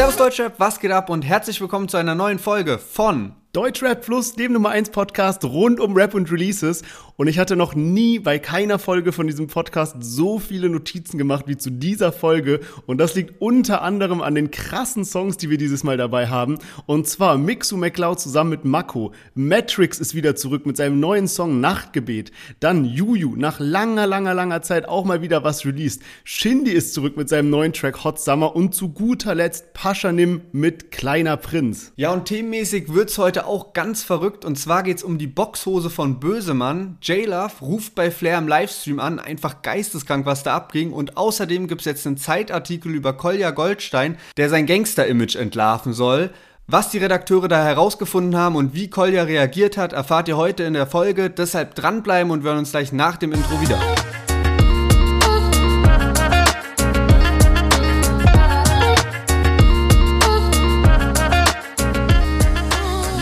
Servus Deutschrap, was geht ab und herzlich willkommen zu einer neuen Folge von Deutschrap Plus, dem Nummer 1 Podcast rund um Rap und Releases. Und ich hatte noch nie bei keiner Folge von diesem Podcast so viele Notizen gemacht wie zu dieser Folge. Und das liegt unter anderem an den krassen Songs, die wir dieses Mal dabei haben. Und zwar Mixu McCloud zusammen mit Mako. Matrix ist wieder zurück mit seinem neuen Song Nachtgebet. Dann Juju, nach langer, langer, langer Zeit auch mal wieder was released. Shindy ist zurück mit seinem neuen Track Hot Summer. Und zu guter Letzt Paschanim mit Kleiner Prinz. Ja, und themenmäßig wird's heute heute auch ganz verrückt und zwar geht es um die Boxhose von Bösemann. J-Love ruft bei Flair im Livestream an, einfach geisteskrank, was da abging. Und außerdem gibt es jetzt einen Zeitartikel über Kolja Goldstein, der sein Gangster-Image entlarven soll. Was die Redakteure da herausgefunden haben und wie Kolja reagiert hat, erfahrt ihr heute in der Folge. Deshalb dranbleiben und wir hören uns gleich nach dem Intro wieder.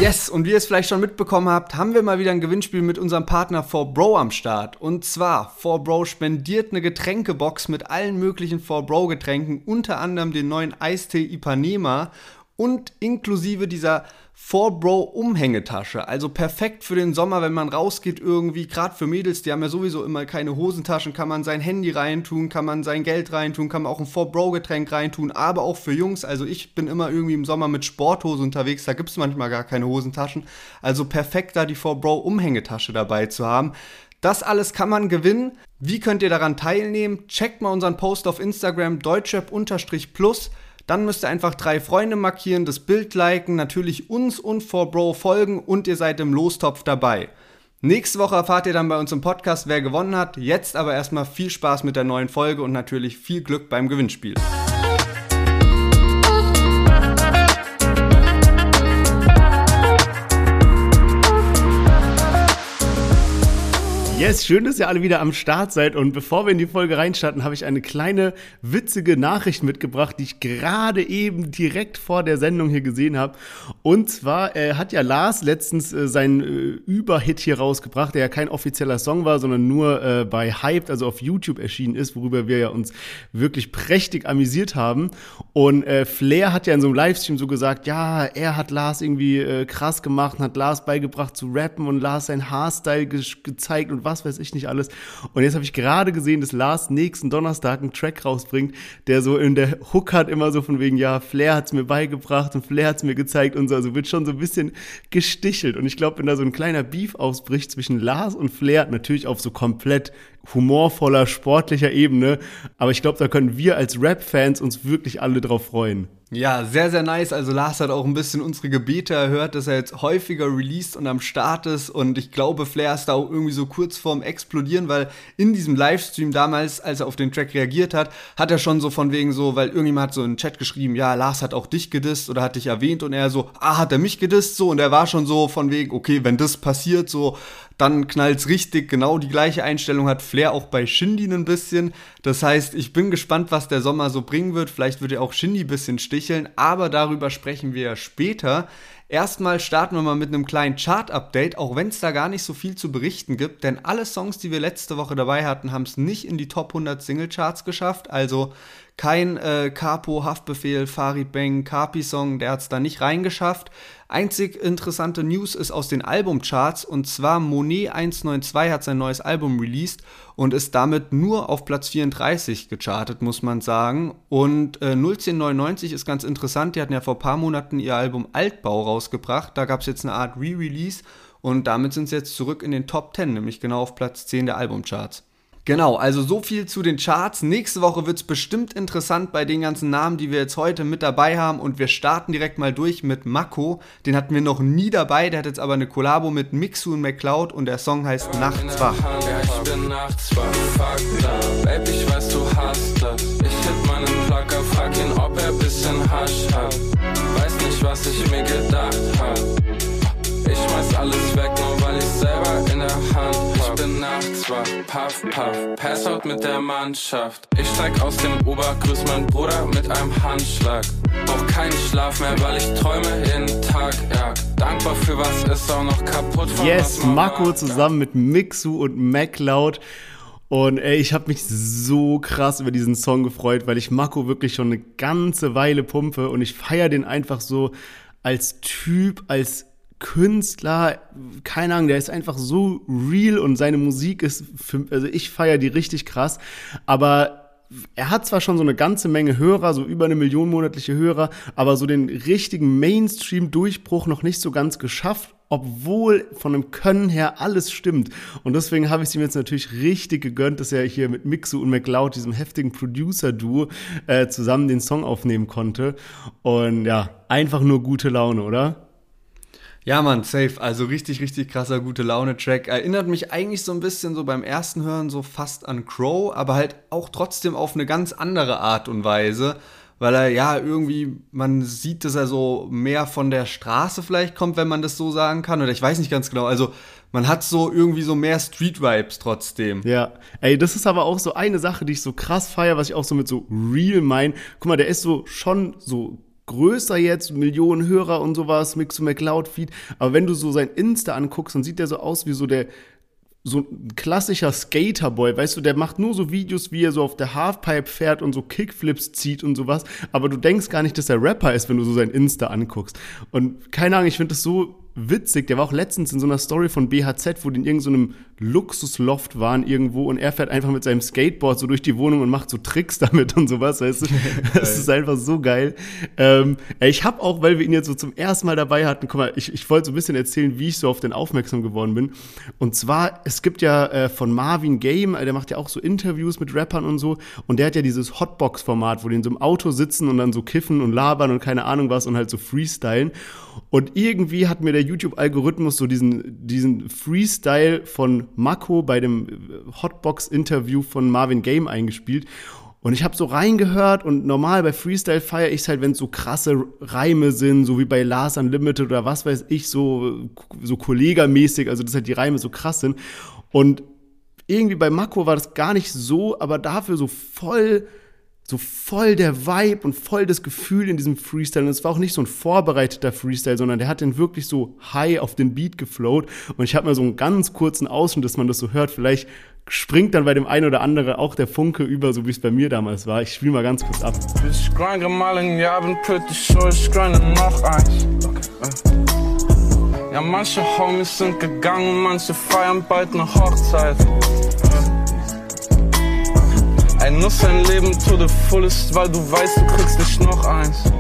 Yes, und wie ihr es vielleicht schon mitbekommen habt, haben wir mal wieder ein Gewinnspiel mit unserem Partner 4Bro am Start. Und zwar, 4Bro spendiert eine Getränkebox mit allen möglichen 4Bro Getränken, unter anderem den neuen Eistee Ipanema und inklusive dieser 4Bro Umhängetasche. Also perfekt für den Sommer, wenn man rausgeht irgendwie. Gerade für Mädels, die haben ja sowieso immer keine Hosentaschen, kann man sein Handy reintun, kann man sein Geld reintun, kann man auch ein 4Bro Getränk reintun. Aber auch für Jungs, also ich bin immer irgendwie im Sommer mit Sporthose unterwegs, da gibt es manchmal gar keine Hosentaschen. Also perfekt da die 4Bro Umhängetasche dabei zu haben. Das alles kann man gewinnen. Wie könnt ihr daran teilnehmen? Checkt mal unseren Post auf Instagram deutschrap-plus. Dann müsst ihr einfach drei Freunde markieren, das Bild liken, natürlich uns und 4Bro folgen und ihr seid im Lostopf dabei. Nächste Woche erfahrt ihr dann bei uns im Podcast, wer gewonnen hat. Jetzt aber erstmal viel Spaß mit der neuen Folge und natürlich viel Glück beim Gewinnspiel. Yes, schön, dass ihr alle wieder am Start seid. Und bevor wir in die Folge reinstarten, habe ich eine kleine witzige Nachricht mitgebracht, die ich gerade eben direkt vor der Sendung hier gesehen habe. Und zwar äh, hat ja Lars letztens äh, seinen äh, Überhit hier rausgebracht, der ja kein offizieller Song war, sondern nur äh, bei Hyped, also auf YouTube erschienen ist, worüber wir ja uns wirklich prächtig amüsiert haben. Und äh, Flair hat ja in so einem Livestream so gesagt, ja, er hat Lars irgendwie äh, krass gemacht und hat Lars beigebracht zu rappen und Lars sein Haarstyle ge gezeigt und was weiß ich nicht alles. Und jetzt habe ich gerade gesehen, dass Lars nächsten Donnerstag einen Track rausbringt, der so in der Hook hat immer so von wegen, ja, Flair hat's mir beigebracht und Flair hat's mir gezeigt und so. Also wird schon so ein bisschen gestichelt. Und ich glaube, wenn da so ein kleiner Beef ausbricht zwischen Lars und Flair, natürlich auf so komplett humorvoller, sportlicher Ebene, aber ich glaube, da können wir als Rap-Fans uns wirklich alle drauf freuen. Ja, sehr, sehr nice. Also Lars hat auch ein bisschen unsere Gebete erhört, dass er jetzt häufiger released und am Start ist. Und ich glaube, Flair ist da auch irgendwie so kurz vorm Explodieren, weil in diesem Livestream damals, als er auf den Track reagiert hat, hat er schon so von wegen so, weil irgendjemand hat so in den Chat geschrieben, ja, Lars hat auch dich gedisst oder hat dich erwähnt und er so, ah, hat er mich gedisst so und er war schon so von wegen, okay, wenn das passiert, so, dann knallt's richtig. Genau die gleiche Einstellung hat Flair auch bei Shindy ein bisschen. Das heißt, ich bin gespannt, was der Sommer so bringen wird. Vielleicht wird ja auch Shindy ein bisschen sticheln, aber darüber sprechen wir später. Erstmal starten wir mal mit einem kleinen Chart-Update, auch wenn es da gar nicht so viel zu berichten gibt, denn alle Songs, die wir letzte Woche dabei hatten, haben es nicht in die Top 100 Single-Charts geschafft. Also kein äh, Capo, Haftbefehl, Farid Bang, Kapi-Song, der hat es da nicht reingeschafft. Einzig interessante News ist aus den Albumcharts und zwar Monet 192 hat sein neues Album released und ist damit nur auf Platz 34 gechartet, muss man sagen. Und äh, 01099 ist ganz interessant, die hatten ja vor ein paar Monaten ihr Album Altbau rausgebracht. Da gab es jetzt eine Art Re-Release und damit sind sie jetzt zurück in den Top 10, nämlich genau auf Platz 10 der Albumcharts. Genau, also so viel zu den Charts. Nächste Woche wird es bestimmt interessant bei den ganzen Namen, die wir jetzt heute mit dabei haben. Und wir starten direkt mal durch mit Mako. Den hatten wir noch nie dabei. Der hat jetzt aber eine Kollabo mit Mixu und McCloud und der Song heißt Nachts wach. Ja, ich bin nachts fuck Babe, ich weiß, du hast das. Ich hit meinen Plugger, frag ihn, ob er bisschen Hasch hat. Weiß nicht, was ich mir gedacht hab. Ich schmeiß alles weg, nur weil ich selber in der Hand hab. Nachts wach, puff, puff, pass out mit der Mannschaft. Ich steig aus dem Ober, grüß mein Bruder mit einem Handschlag. Brauch keinen Schlaf mehr, weil ich träume jeden Tag, ja. Dankbar für was ist auch noch kaputt von Yes, Mako zusammen mit Mixu und MacLeod. Und ey, ich habe mich so krass über diesen Song gefreut, weil ich Mako wirklich schon eine ganze Weile pumpe und ich feiere den einfach so als Typ, als Künstler, keine Ahnung, der ist einfach so real und seine Musik ist, für, also ich feiere die richtig krass, aber er hat zwar schon so eine ganze Menge Hörer, so über eine Million monatliche Hörer, aber so den richtigen Mainstream-Durchbruch noch nicht so ganz geschafft, obwohl von dem Können her alles stimmt. Und deswegen habe ich es ihm jetzt natürlich richtig gegönnt, dass er hier mit Mixu und McLeod, diesem heftigen Producer-Duo, äh, zusammen den Song aufnehmen konnte. Und ja, einfach nur gute Laune, oder? Ja, Mann, safe. Also richtig, richtig krasser gute Laune-Track. Erinnert mich eigentlich so ein bisschen so beim ersten Hören so fast an Crow, aber halt auch trotzdem auf eine ganz andere Art und Weise. Weil er ja irgendwie, man sieht, dass er so mehr von der Straße vielleicht kommt, wenn man das so sagen kann. Oder ich weiß nicht ganz genau. Also man hat so irgendwie so mehr Street-Vibes trotzdem. Ja, ey, das ist aber auch so eine Sache, die ich so krass feier, was ich auch so mit so real mein. Guck mal, der ist so schon so größer jetzt, Millionen Hörer und sowas, Mix to McLeod Feed. Aber wenn du so sein Insta anguckst, dann sieht der so aus wie so der so ein klassischer Skaterboy, weißt du, der macht nur so Videos, wie er so auf der Halfpipe fährt und so Kickflips zieht und sowas, aber du denkst gar nicht, dass er Rapper ist, wenn du so sein Insta anguckst. Und keine Ahnung, ich finde das so witzig. Der war auch letztens in so einer Story von BHZ, wo die in irgendeinem so Luxusloft waren irgendwo und er fährt einfach mit seinem Skateboard so durch die Wohnung und macht so Tricks damit und sowas, weißt du? das ist einfach so geil. Ähm, ich habe auch, weil wir ihn jetzt so zum ersten Mal dabei hatten, guck mal, ich, ich wollte so ein bisschen erzählen, wie ich so auf den aufmerksam geworden bin. Und zwar, es gibt ja äh, von Marvin Game, der macht ja auch so Interviews mit Rappern und so und der hat ja dieses Hotbox-Format, wo die in so einem Auto sitzen und dann so kiffen und labern und keine Ahnung was und halt so freestylen. Und irgendwie hat mir der YouTube-Algorithmus so diesen, diesen Freestyle von Mako bei dem Hotbox-Interview von Marvin Game eingespielt. Und ich habe so reingehört und normal bei Freestyle feiere ich es halt, wenn es so krasse Reime sind, so wie bei Lars Unlimited oder was weiß ich, so, so kollegamäßig, also dass halt die Reime so krass sind. Und irgendwie bei Mako war das gar nicht so, aber dafür so voll so voll der Vibe und voll das Gefühl in diesem Freestyle. Und es war auch nicht so ein vorbereiteter Freestyle, sondern der hat den wirklich so high auf den Beat geflowt. Und ich habe mal so einen ganz kurzen Ausschnitt, dass man das so hört. Vielleicht springt dann bei dem einen oder anderen auch der Funke über, so wie es bei mir damals war. Ich spiele mal ganz kurz ab. Ich grinde mal ein Jahr, bin pretty sure, ich grinde noch eins. Ja, manche Homies sind gegangen, manche feiern bald eine Hochzeit. Ein Nuss ein Leben to the fullest, weil du weißt, du kriegst nicht noch eins.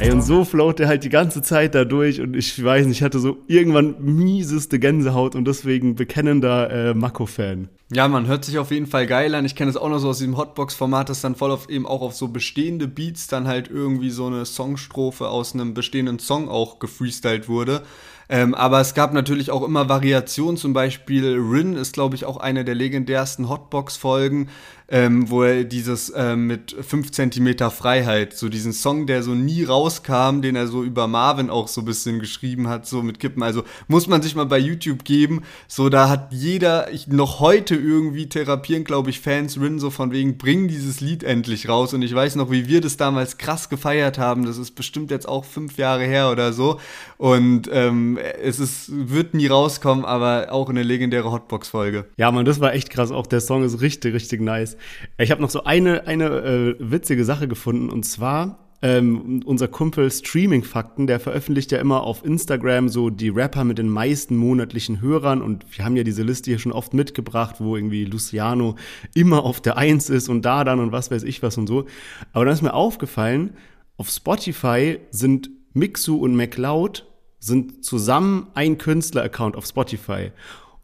Ey, und so float er halt die ganze Zeit da durch und ich weiß nicht, ich hatte so irgendwann mieseste Gänsehaut und deswegen bekennender äh, Mako-Fan. Ja, man hört sich auf jeden Fall geil an. Ich kenne es auch noch so aus diesem Hotbox-Format, dass dann voll auf eben auch auf so bestehende Beats dann halt irgendwie so eine Songstrophe aus einem bestehenden Song auch gefreestylt wurde. Ähm, aber es gab natürlich auch immer Variationen, zum Beispiel Rin ist, glaube ich, auch eine der legendärsten Hotbox-Folgen, ähm, wo er dieses ähm, mit 5 cm Freiheit, so diesen Song, der so nie rauskam, den er so über Marvin auch so ein bisschen geschrieben hat, so mit Kippen. Also muss man sich mal bei YouTube geben. So, da hat jeder, ich, noch heute irgendwie therapieren, glaube ich, Fans Rin so von wegen, bring dieses Lied endlich raus. Und ich weiß noch, wie wir das damals krass gefeiert haben. Das ist bestimmt jetzt auch fünf Jahre her oder so. Und ähm, es ist, wird nie rauskommen, aber auch eine legendäre Hotbox-Folge. Ja, man, das war echt krass. Auch der Song ist richtig, richtig nice. Ich habe noch so eine, eine äh, witzige Sache gefunden und zwar ähm, unser Kumpel Streaming Fakten, der veröffentlicht ja immer auf Instagram so die Rapper mit den meisten monatlichen Hörern und wir haben ja diese Liste hier schon oft mitgebracht, wo irgendwie Luciano immer auf der Eins ist und da dann und was weiß ich was und so. Aber dann ist mir aufgefallen, auf Spotify sind Mixu und McLeod sind zusammen ein Künstler-Account auf Spotify.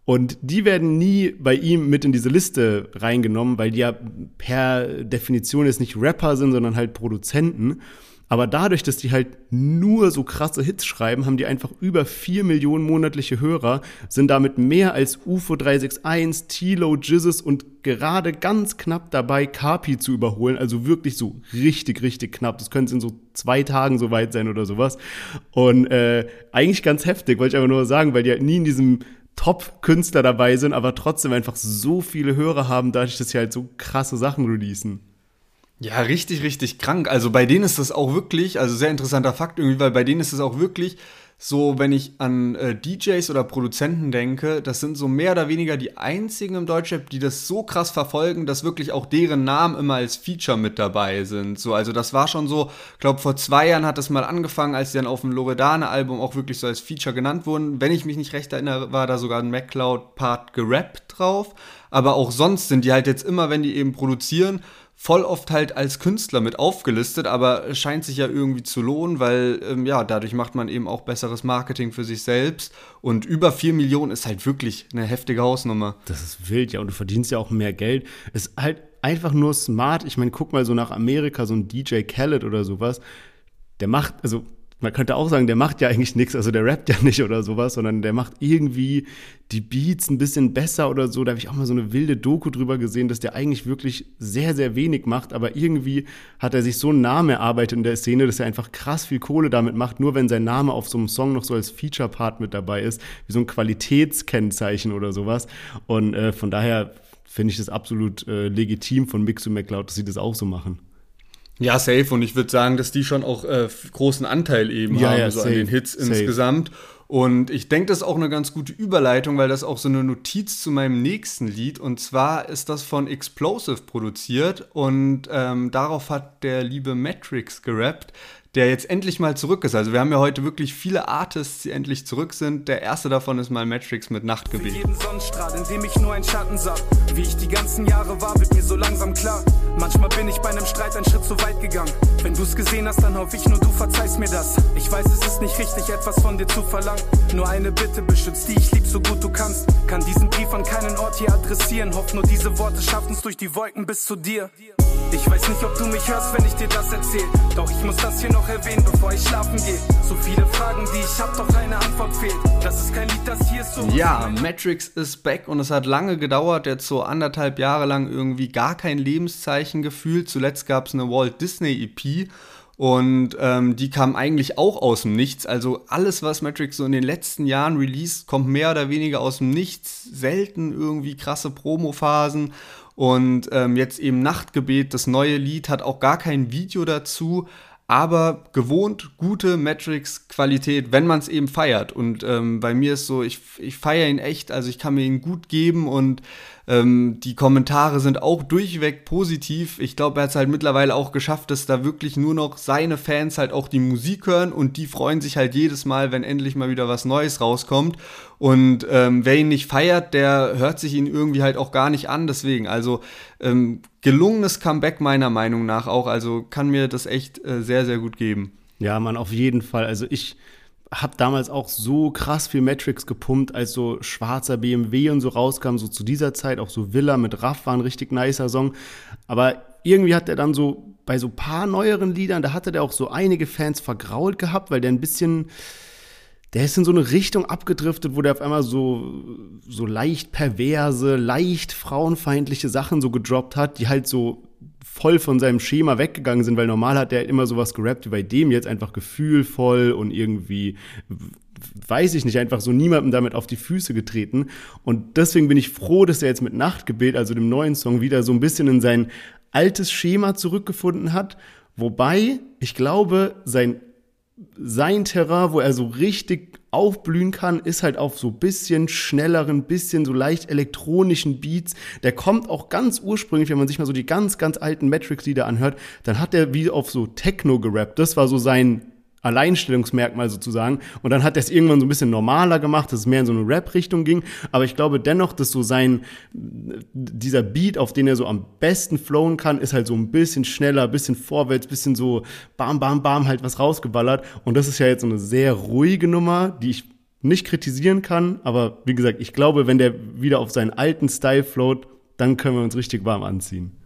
Und die werden nie bei ihm mit in diese Liste reingenommen, weil die ja per Definition jetzt nicht Rapper sind, sondern halt Produzenten. Aber dadurch, dass die halt nur so krasse Hits schreiben, haben die einfach über vier Millionen monatliche Hörer, sind damit mehr als UFO 361, Tilo, Jizzes und gerade ganz knapp dabei, Kapi zu überholen. Also wirklich so richtig, richtig knapp. Das könnte in so zwei Tagen so weit sein oder sowas. Und äh, eigentlich ganz heftig, wollte ich aber nur sagen, weil die halt nie in diesem Top-Künstler dabei sind, aber trotzdem einfach so viele Hörer haben, dadurch, dass sie halt so krasse Sachen releasen. Ja, richtig, richtig krank. Also bei denen ist das auch wirklich, also sehr interessanter Fakt irgendwie, weil bei denen ist es auch wirklich so, wenn ich an äh, DJs oder Produzenten denke, das sind so mehr oder weniger die einzigen im Deutschrap, die das so krass verfolgen, dass wirklich auch deren Namen immer als Feature mit dabei sind. So, also das war schon so, glaube, vor zwei Jahren hat das mal angefangen, als sie dann auf dem Loredane-Album auch wirklich so als Feature genannt wurden. Wenn ich mich nicht recht erinnere, war da sogar ein MacLeod-Part gerappt drauf. Aber auch sonst sind die halt jetzt immer, wenn die eben produzieren, voll oft halt als Künstler mit aufgelistet, aber scheint sich ja irgendwie zu lohnen, weil ähm, ja, dadurch macht man eben auch besseres Marketing für sich selbst und über 4 Millionen ist halt wirklich eine heftige Hausnummer. Das ist wild, ja, und du verdienst ja auch mehr Geld. Ist halt einfach nur smart. Ich meine, guck mal so nach Amerika, so ein DJ Khaled oder sowas, der macht, also man könnte auch sagen, der macht ja eigentlich nichts, also der rappt ja nicht oder sowas, sondern der macht irgendwie die Beats ein bisschen besser oder so. Da habe ich auch mal so eine wilde Doku drüber gesehen, dass der eigentlich wirklich sehr, sehr wenig macht, aber irgendwie hat er sich so einen Namen erarbeitet in der Szene, dass er einfach krass viel Kohle damit macht, nur wenn sein Name auf so einem Song noch so als Feature-Part mit dabei ist, wie so ein Qualitätskennzeichen oder sowas. Und äh, von daher finde ich das absolut äh, legitim von Mixu McCloud, dass sie das auch so machen. Ja, safe. Und ich würde sagen, dass die schon auch äh, großen Anteil eben ja, haben, ja, so safe, an den Hits safe. insgesamt. Und ich denke, das ist auch eine ganz gute Überleitung, weil das auch so eine Notiz zu meinem nächsten Lied. Und zwar ist das von Explosive produziert und ähm, darauf hat der liebe Matrix gerappt der jetzt endlich mal zurück ist. Also wir haben ja heute wirklich viele Artists, die endlich zurück sind. Der erste davon ist mal Matrix mit Nachtgebet. Für jeden Sonnenstrahl, in dem ich nur einen Schatten sah. Wie ich die ganzen Jahre war, wird mir so langsam klar. Manchmal bin ich bei einem Streit einen Schritt zu weit gegangen. Wenn du es gesehen hast, dann hoffe ich nur, du verzeihst mir das. Ich weiß, es ist nicht richtig, etwas von dir zu verlangen. Nur eine Bitte beschützt die ich lieb, so gut du kannst. Kann diesen Brief an keinen Ort hier adressieren. Hoff nur, diese Worte schaffen es durch die Wolken bis zu dir. Ich weiß nicht, ob du mich hörst, wenn ich dir das erzähl. Doch ich muss das hier noch erwähnen, bevor ich schlafen gehe. So viele Fragen, die ich hab, doch eine Antwort fehlt. Das ist kein Lied, das hier ist so. Ja, Matrix ist back und es hat lange gedauert, jetzt so anderthalb Jahre lang irgendwie gar kein Lebenszeichen gefühlt. Zuletzt gab es eine Walt Disney EP. Und ähm, die kam eigentlich auch aus dem Nichts. Also alles, was Matrix so in den letzten Jahren released, kommt mehr oder weniger aus dem Nichts. Selten irgendwie krasse Promophasen. Und ähm, jetzt eben Nachtgebet, das neue Lied, hat auch gar kein Video dazu, aber gewohnt gute Matrix-Qualität, wenn man es eben feiert. Und ähm, bei mir ist so, ich, ich feiere ihn echt, also ich kann mir ihn gut geben und ähm, die Kommentare sind auch durchweg positiv. Ich glaube, er hat es halt mittlerweile auch geschafft, dass da wirklich nur noch seine Fans halt auch die Musik hören und die freuen sich halt jedes Mal, wenn endlich mal wieder was Neues rauskommt. Und ähm, wer ihn nicht feiert, der hört sich ihn irgendwie halt auch gar nicht an. Deswegen, also ähm, gelungenes Comeback meiner Meinung nach auch. Also kann mir das echt äh, sehr, sehr gut geben. Ja, man, auf jeden Fall. Also ich habe damals auch so krass viel Matrix gepumpt, als so schwarzer BMW und so rauskam, so zu dieser Zeit, auch so Villa mit Raff war ein richtig nicer Song. Aber irgendwie hat er dann so bei so paar neueren Liedern, da hatte der auch so einige Fans vergrault gehabt, weil der ein bisschen, der ist in so eine Richtung abgedriftet, wo der auf einmal so, so leicht perverse, leicht frauenfeindliche Sachen so gedroppt hat, die halt so voll von seinem Schema weggegangen sind, weil normal hat der immer sowas gerappt wie bei dem jetzt einfach gefühlvoll und irgendwie weiß ich nicht, einfach so niemandem damit auf die Füße getreten. Und deswegen bin ich froh, dass er jetzt mit Nachtgebet, also dem neuen Song, wieder so ein bisschen in sein altes Schema zurückgefunden hat. Wobei, ich glaube, sein, sein Terrain, wo er so richtig aufblühen kann, ist halt auf so bisschen schnelleren, bisschen so leicht elektronischen Beats. Der kommt auch ganz ursprünglich, wenn man sich mal so die ganz, ganz alten Matrix-Lieder anhört, dann hat er wie auf so Techno gerappt. Das war so sein Alleinstellungsmerkmal sozusagen. Und dann hat er es irgendwann so ein bisschen normaler gemacht, dass es mehr in so eine Rap-Richtung ging. Aber ich glaube dennoch, dass so sein, dieser Beat, auf den er so am besten flowen kann, ist halt so ein bisschen schneller, ein bisschen vorwärts, bisschen so bam, bam, bam, halt was rausgeballert. Und das ist ja jetzt so eine sehr ruhige Nummer, die ich nicht kritisieren kann. Aber wie gesagt, ich glaube, wenn der wieder auf seinen alten Style float, dann können wir uns richtig warm anziehen.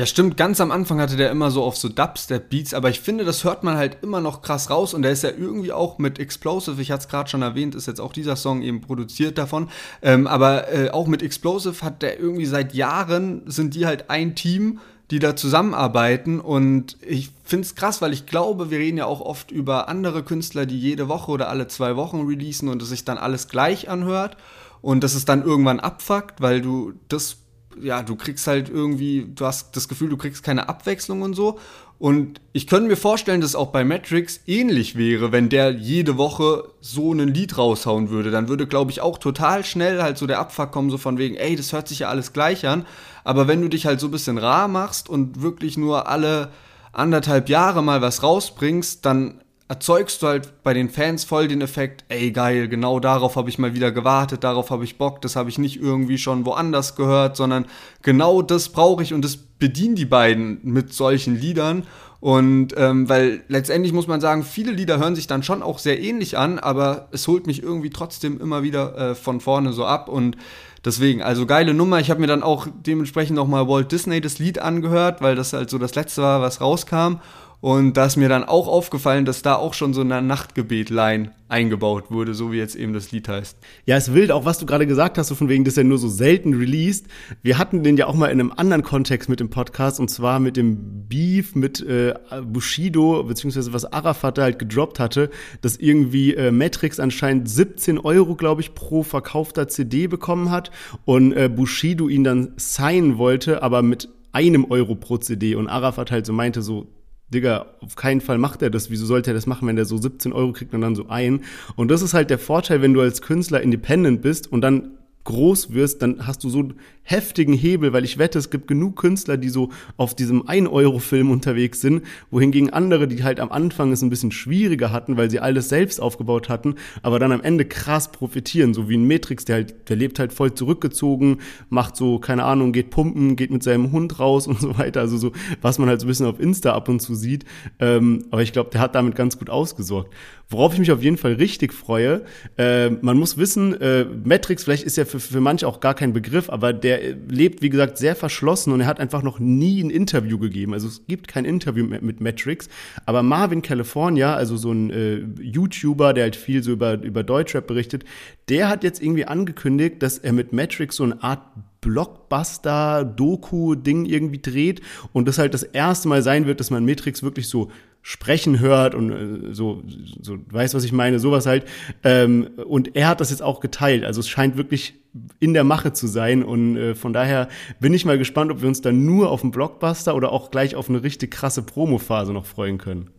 Ja, stimmt. Ganz am Anfang hatte der immer so auf so Dubstep-Beats, aber ich finde, das hört man halt immer noch krass raus und der ist ja irgendwie auch mit Explosive, ich hatte es gerade schon erwähnt, ist jetzt auch dieser Song eben produziert davon, ähm, aber äh, auch mit Explosive hat der irgendwie seit Jahren, sind die halt ein Team, die da zusammenarbeiten und ich finde es krass, weil ich glaube, wir reden ja auch oft über andere Künstler, die jede Woche oder alle zwei Wochen releasen und es sich dann alles gleich anhört und dass es dann irgendwann abfuckt, weil du das ja, du kriegst halt irgendwie, du hast das Gefühl, du kriegst keine Abwechslung und so. Und ich könnte mir vorstellen, dass es auch bei Matrix ähnlich wäre, wenn der jede Woche so ein Lied raushauen würde. Dann würde, glaube ich, auch total schnell halt so der Abfuck kommen, so von wegen, ey, das hört sich ja alles gleich an. Aber wenn du dich halt so ein bisschen rar machst und wirklich nur alle anderthalb Jahre mal was rausbringst, dann erzeugst du halt bei den Fans voll den Effekt, ey geil, genau darauf habe ich mal wieder gewartet, darauf habe ich Bock, das habe ich nicht irgendwie schon woanders gehört, sondern genau das brauche ich und das bedienen die beiden mit solchen Liedern. Und ähm, weil letztendlich muss man sagen, viele Lieder hören sich dann schon auch sehr ähnlich an, aber es holt mich irgendwie trotzdem immer wieder äh, von vorne so ab und deswegen, also geile Nummer. Ich habe mir dann auch dementsprechend nochmal Walt Disney das Lied angehört, weil das halt so das letzte war, was rauskam. Und da ist mir dann auch aufgefallen, dass da auch schon so eine Nachtgebet-Line eingebaut wurde, so wie jetzt eben das Lied heißt. Ja, es ist wild, auch was du gerade gesagt hast, so von wegen, dass er nur so selten released. Wir hatten den ja auch mal in einem anderen Kontext mit dem Podcast, und zwar mit dem Beef mit äh, Bushido, beziehungsweise was Arafat da halt gedroppt hatte, dass irgendwie äh, Matrix anscheinend 17 Euro, glaube ich, pro verkaufter CD bekommen hat und äh, Bushido ihn dann signen wollte, aber mit einem Euro pro CD und Arafat halt so meinte, so Digga, auf keinen Fall macht er das. Wieso sollte er das machen, wenn der so 17 Euro kriegt und dann so ein? Und das ist halt der Vorteil, wenn du als Künstler independent bist und dann groß wirst, dann hast du so heftigen Hebel, weil ich wette, es gibt genug Künstler, die so auf diesem 1-Euro-Film unterwegs sind, wohingegen andere, die halt am Anfang es ein bisschen schwieriger hatten, weil sie alles selbst aufgebaut hatten, aber dann am Ende krass profitieren, so wie ein Matrix, der halt, der lebt halt voll zurückgezogen, macht so, keine Ahnung, geht pumpen, geht mit seinem Hund raus und so weiter, also so, was man halt so ein bisschen auf Insta ab und zu sieht, ähm, aber ich glaube, der hat damit ganz gut ausgesorgt. Worauf ich mich auf jeden Fall richtig freue, äh, man muss wissen, äh, Matrix, vielleicht ist ja für, für manche auch gar kein Begriff, aber der lebt, wie gesagt, sehr verschlossen und er hat einfach noch nie ein Interview gegeben. Also es gibt kein Interview mit, mit Matrix. Aber Marvin California, also so ein äh, YouTuber, der halt viel so über, über Deutschrap berichtet, der hat jetzt irgendwie angekündigt, dass er mit Matrix so eine Art Blockbuster-Doku-Ding irgendwie dreht und das halt das erste Mal sein wird, dass man Matrix wirklich so sprechen hört und äh, so, so weißt was ich meine, sowas halt. Ähm, und er hat das jetzt auch geteilt. Also es scheint wirklich in der Mache zu sein. Und äh, von daher bin ich mal gespannt, ob wir uns dann nur auf einen Blockbuster oder auch gleich auf eine richtig krasse Promo-Phase noch freuen können.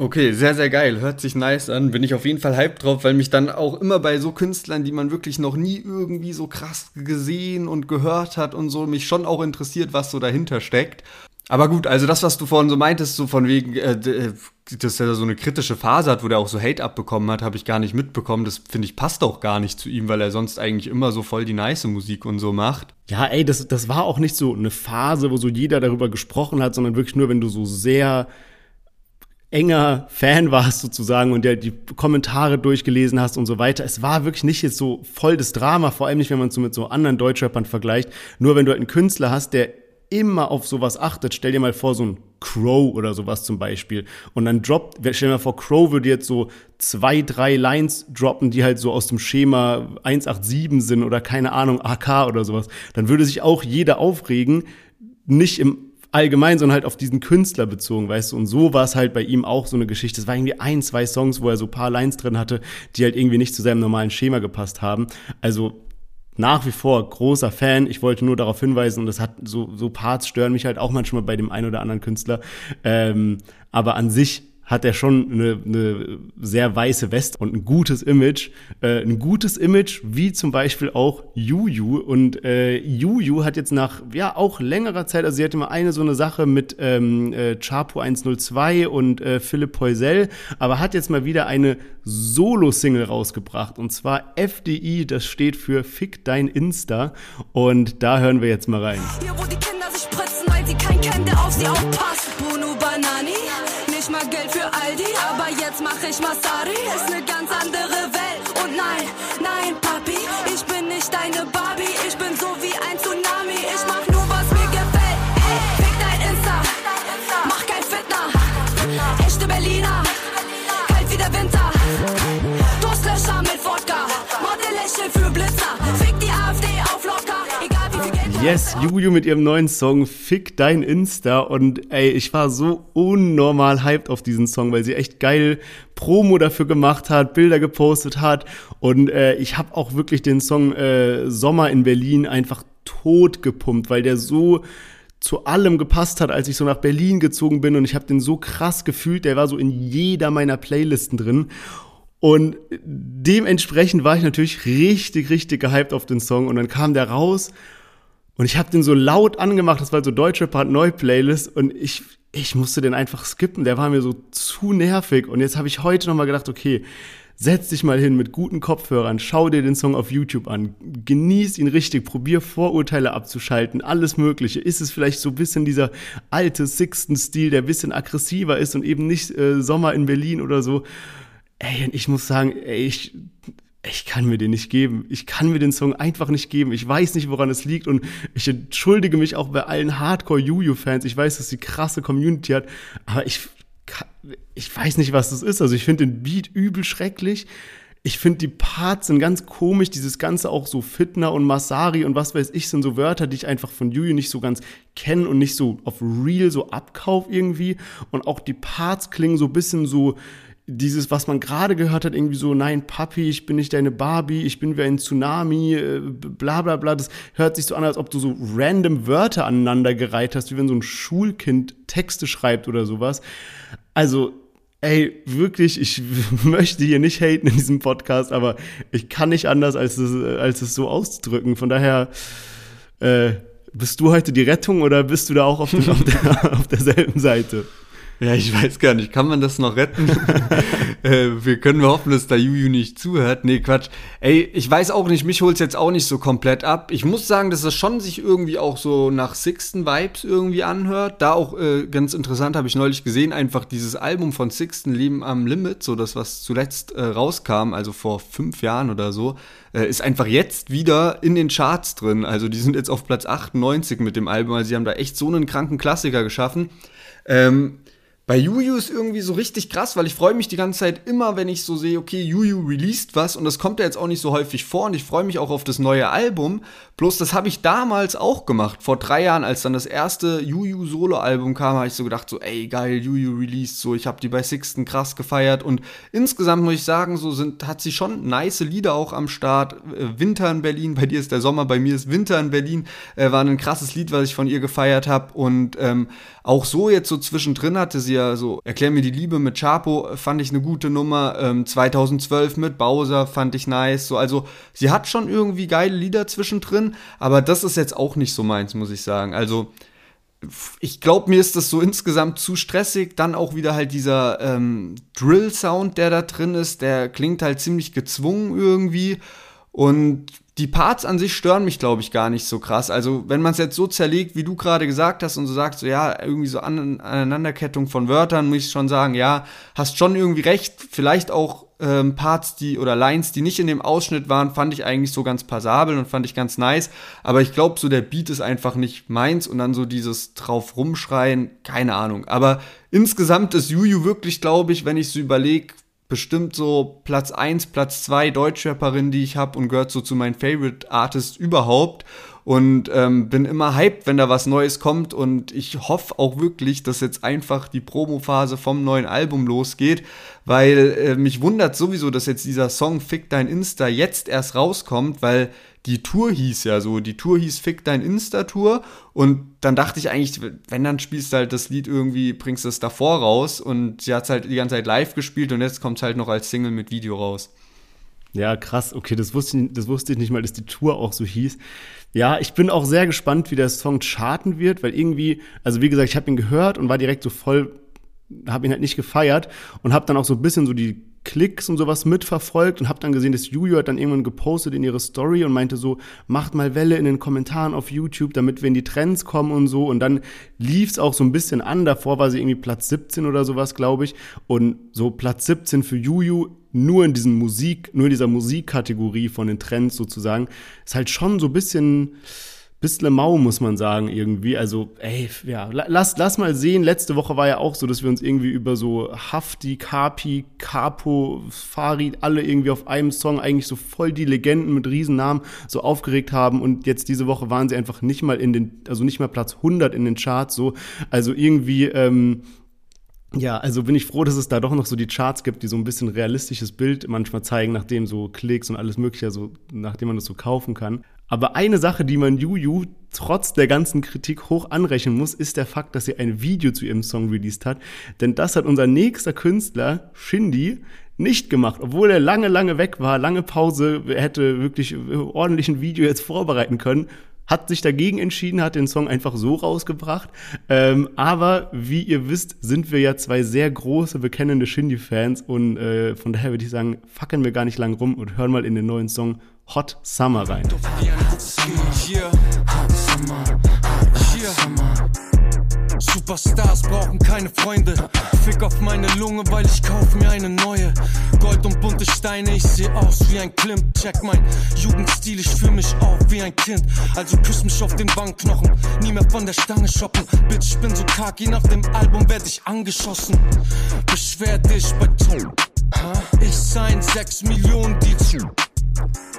Okay, sehr, sehr geil. Hört sich nice an. Bin ich auf jeden Fall hyped drauf, weil mich dann auch immer bei so Künstlern, die man wirklich noch nie irgendwie so krass gesehen und gehört hat und so, mich schon auch interessiert, was so dahinter steckt. Aber gut, also das, was du vorhin so meintest, so von wegen, äh, äh, dass er so eine kritische Phase hat, wo der auch so Hate abbekommen hat, habe ich gar nicht mitbekommen. Das finde ich passt auch gar nicht zu ihm, weil er sonst eigentlich immer so voll die nice Musik und so macht. Ja, ey, das, das war auch nicht so eine Phase, wo so jeder darüber gesprochen hat, sondern wirklich nur, wenn du so sehr enger Fan warst sozusagen und der die Kommentare durchgelesen hast und so weiter. Es war wirklich nicht jetzt so voll das Drama, vor allem nicht, wenn man es so mit so anderen Deutschrappern vergleicht. Nur wenn du halt einen Künstler hast, der immer auf sowas achtet. Stell dir mal vor, so ein Crow oder sowas zum Beispiel. Und dann droppt, stell dir mal vor, Crow würde jetzt so zwei, drei Lines droppen, die halt so aus dem Schema 187 sind oder keine Ahnung, AK oder sowas. Dann würde sich auch jeder aufregen, nicht im allgemein, sondern halt auf diesen Künstler bezogen, weißt du. Und so war es halt bei ihm auch so eine Geschichte. Es war irgendwie ein, zwei Songs, wo er so paar Lines drin hatte, die halt irgendwie nicht zu seinem normalen Schema gepasst haben. Also nach wie vor großer Fan. Ich wollte nur darauf hinweisen, und das hat so, so Parts stören mich halt auch manchmal bei dem einen oder anderen Künstler. Ähm, aber an sich hat er schon eine, eine sehr weiße West und ein gutes Image. Äh, ein gutes Image, wie zum Beispiel auch Juju. Und äh, Juju hat jetzt nach, ja, auch längerer Zeit, also sie hatte mal eine so eine Sache mit ähm, äh, Chapo 102 und äh, Philipp Poisel, aber hat jetzt mal wieder eine Solo-Single rausgebracht. Und zwar FDI, das steht für Fick dein Insta. Und da hören wir jetzt mal rein. Hier, wo die Kinder sich spritzen, weil sie keinen kennen, der auf sie aufpasst. Jetzt mach ich Masari. Ist ne ganz andere Welt. Und nein, nein, Papi, ich bin nicht deine Barbie. Ich bin so wie ein Tsunami. Ich mach nur, was mir gefällt. Ey, fick dein Insta, mach kein Fitner. Echte Berliner, kalt wie der Winter. Yes, Juju mit ihrem neuen Song Fick dein Insta. Und ey, ich war so unnormal hyped auf diesen Song, weil sie echt geil Promo dafür gemacht hat, Bilder gepostet hat. Und äh, ich habe auch wirklich den Song äh, Sommer in Berlin einfach tot gepumpt, weil der so zu allem gepasst hat, als ich so nach Berlin gezogen bin. Und ich habe den so krass gefühlt, der war so in jeder meiner Playlisten drin. Und dementsprechend war ich natürlich richtig, richtig gehypt auf den Song. Und dann kam der raus und ich habe den so laut angemacht, das war so deutsche Part Neu Playlist und ich ich musste den einfach skippen, der war mir so zu nervig und jetzt habe ich heute noch mal gedacht, okay, setz dich mal hin mit guten Kopfhörern, schau dir den Song auf YouTube an, genieß ihn richtig, probier Vorurteile abzuschalten, alles Mögliche. Ist es vielleicht so ein bisschen dieser alte Sixten-Stil, der ein bisschen aggressiver ist und eben nicht äh, Sommer in Berlin oder so? Ey, ich muss sagen, ey, ich, ich kann mir den nicht geben. Ich kann mir den Song einfach nicht geben. Ich weiß nicht, woran es liegt und ich entschuldige mich auch bei allen Hardcore-Juju-Fans. Ich weiß, dass sie krasse Community hat, aber ich ich weiß nicht, was das ist. Also ich finde den Beat übel schrecklich. Ich finde die Parts sind ganz komisch, dieses Ganze auch so Fitner und Masari und was weiß ich, sind so Wörter, die ich einfach von Juju nicht so ganz kenne und nicht so auf Real so abkauf irgendwie. Und auch die Parts klingen so ein bisschen so, dieses, was man gerade gehört hat, irgendwie so, nein, Papi, ich bin nicht deine Barbie, ich bin wie ein Tsunami, äh, bla bla bla. Das hört sich so an, als ob du so random Wörter aneinandergereiht hast, wie wenn so ein Schulkind Texte schreibt oder sowas. Also, ey, wirklich, ich möchte hier nicht haten in diesem Podcast, aber ich kann nicht anders, als es, als es so auszudrücken. Von daher, äh, bist du heute die Rettung oder bist du da auch auf, den, auf, der, auf derselben Seite? Ja, ich weiß gar nicht, kann man das noch retten? äh, wir können hoffen, dass da Juju nicht zuhört. Nee, Quatsch. Ey, ich weiß auch nicht, mich holt's jetzt auch nicht so komplett ab. Ich muss sagen, dass das schon sich irgendwie auch so nach Sixten Vibes irgendwie anhört. Da auch äh, ganz interessant habe ich neulich gesehen, einfach dieses Album von Sixten Leben am Limit, so das, was zuletzt äh, rauskam, also vor fünf Jahren oder so, äh, ist einfach jetzt wieder in den Charts drin. Also die sind jetzt auf Platz 98 mit dem Album. Also sie haben da echt so einen kranken Klassiker geschaffen. Ähm, bei Juju ist irgendwie so richtig krass, weil ich freue mich die ganze Zeit immer, wenn ich so sehe, okay, Juju released was und das kommt ja jetzt auch nicht so häufig vor und ich freue mich auch auf das neue Album. Bloß das habe ich damals auch gemacht, vor drei Jahren, als dann das erste Juju Solo-Album kam, habe ich so gedacht, so, ey, geil, Juju released, so, ich habe die bei Sixten krass gefeiert und insgesamt muss ich sagen, so sind, hat sie schon nice Lieder auch am Start. Äh, Winter in Berlin, bei dir ist der Sommer, bei mir ist Winter in Berlin, äh, war ein krasses Lied, was ich von ihr gefeiert habe und ähm, auch so jetzt so zwischendrin hatte sie ja so Erklär mir die Liebe mit Chapo, fand ich eine gute Nummer. Ähm, 2012 mit Bowser fand ich nice. So, also sie hat schon irgendwie geile Lieder zwischendrin, aber das ist jetzt auch nicht so meins, muss ich sagen. Also ich glaube, mir ist das so insgesamt zu stressig. Dann auch wieder halt dieser ähm, Drill-Sound, der da drin ist, der klingt halt ziemlich gezwungen irgendwie. Und die Parts an sich stören mich, glaube ich, gar nicht so krass. Also, wenn man es jetzt so zerlegt, wie du gerade gesagt hast, und so sagst, so ja, irgendwie so An Aneinanderkettung von Wörtern, muss ich schon sagen, ja, hast schon irgendwie recht. Vielleicht auch ähm, Parts, die oder Lines, die nicht in dem Ausschnitt waren, fand ich eigentlich so ganz passabel und fand ich ganz nice. Aber ich glaube, so der Beat ist einfach nicht meins und dann so dieses drauf rumschreien, keine Ahnung. Aber insgesamt ist Juju wirklich, glaube ich, wenn ich so überlege, bestimmt so Platz 1, Platz 2 Deutschrapperin, die ich habe und gehört so zu meinen Favorite Artists überhaupt. Und ähm, bin immer hyped, wenn da was Neues kommt. Und ich hoffe auch wirklich, dass jetzt einfach die Promophase vom neuen Album losgeht, weil äh, mich wundert sowieso, dass jetzt dieser Song Fick dein Insta jetzt erst rauskommt, weil die Tour hieß ja so, die Tour hieß Fick dein Insta-Tour und dann dachte ich eigentlich, wenn dann spielst du halt das Lied irgendwie, bringst es davor raus und sie hat es halt die ganze Zeit live gespielt und jetzt kommt es halt noch als Single mit Video raus. Ja, krass, okay, das wusste, ich, das wusste ich nicht mal, dass die Tour auch so hieß. Ja, ich bin auch sehr gespannt, wie der Song charten wird, weil irgendwie, also wie gesagt, ich habe ihn gehört und war direkt so voll, habe ihn halt nicht gefeiert und habe dann auch so ein bisschen so die Klicks und sowas mitverfolgt und habe dann gesehen, dass Juju hat dann irgendwann gepostet in ihre Story und meinte so, macht mal Welle in den Kommentaren auf YouTube, damit wir in die Trends kommen und so. Und dann lief es auch so ein bisschen an. Davor war sie irgendwie Platz 17 oder sowas, glaube ich. Und so Platz 17 für Juju nur in diesen Musik, nur in dieser Musikkategorie von den Trends sozusagen, ist halt schon so ein bisschen bisschen mau, muss man sagen, irgendwie. Also, ey, ja, lass, lass mal sehen. Letzte Woche war ja auch so, dass wir uns irgendwie über so Hafti, Kapi, Capo, Farid, alle irgendwie auf einem Song eigentlich so voll die Legenden mit Riesennamen so aufgeregt haben. Und jetzt diese Woche waren sie einfach nicht mal in den, also nicht mal Platz 100 in den Charts so. Also irgendwie, ähm, ja, also bin ich froh, dass es da doch noch so die Charts gibt, die so ein bisschen realistisches Bild manchmal zeigen, nachdem so Klicks und alles Mögliche, so, nachdem man das so kaufen kann. Aber eine Sache, die man Juju trotz der ganzen Kritik hoch anrechnen muss, ist der Fakt, dass sie ein Video zu ihrem Song released hat. Denn das hat unser nächster Künstler, Shindy, nicht gemacht, obwohl er lange, lange weg war, lange Pause, hätte wirklich ordentlich ein Video jetzt vorbereiten können, hat sich dagegen entschieden, hat den Song einfach so rausgebracht. Ähm, aber wie ihr wisst, sind wir ja zwei sehr große, bekennende Shindy-Fans und äh, von daher würde ich sagen, fucken wir gar nicht lang rum und hören mal in den neuen Song Hot Summer rein. Superstars brauchen keine Freunde. Fick auf meine Lunge, weil ich kauf mir eine neue. Gold und bunte Steine, ich seh aus wie ein Klimt. Check mein Jugendstil, ich fühl mich auch wie ein Kind. Also küss mich auf den Bankknochen, nie mehr von der Stange shoppen. Bitch, ich bin so kaki, nach dem Album werd ich angeschossen. Beschwer dich bei Tom. Ich sein 6 Millionen, zu.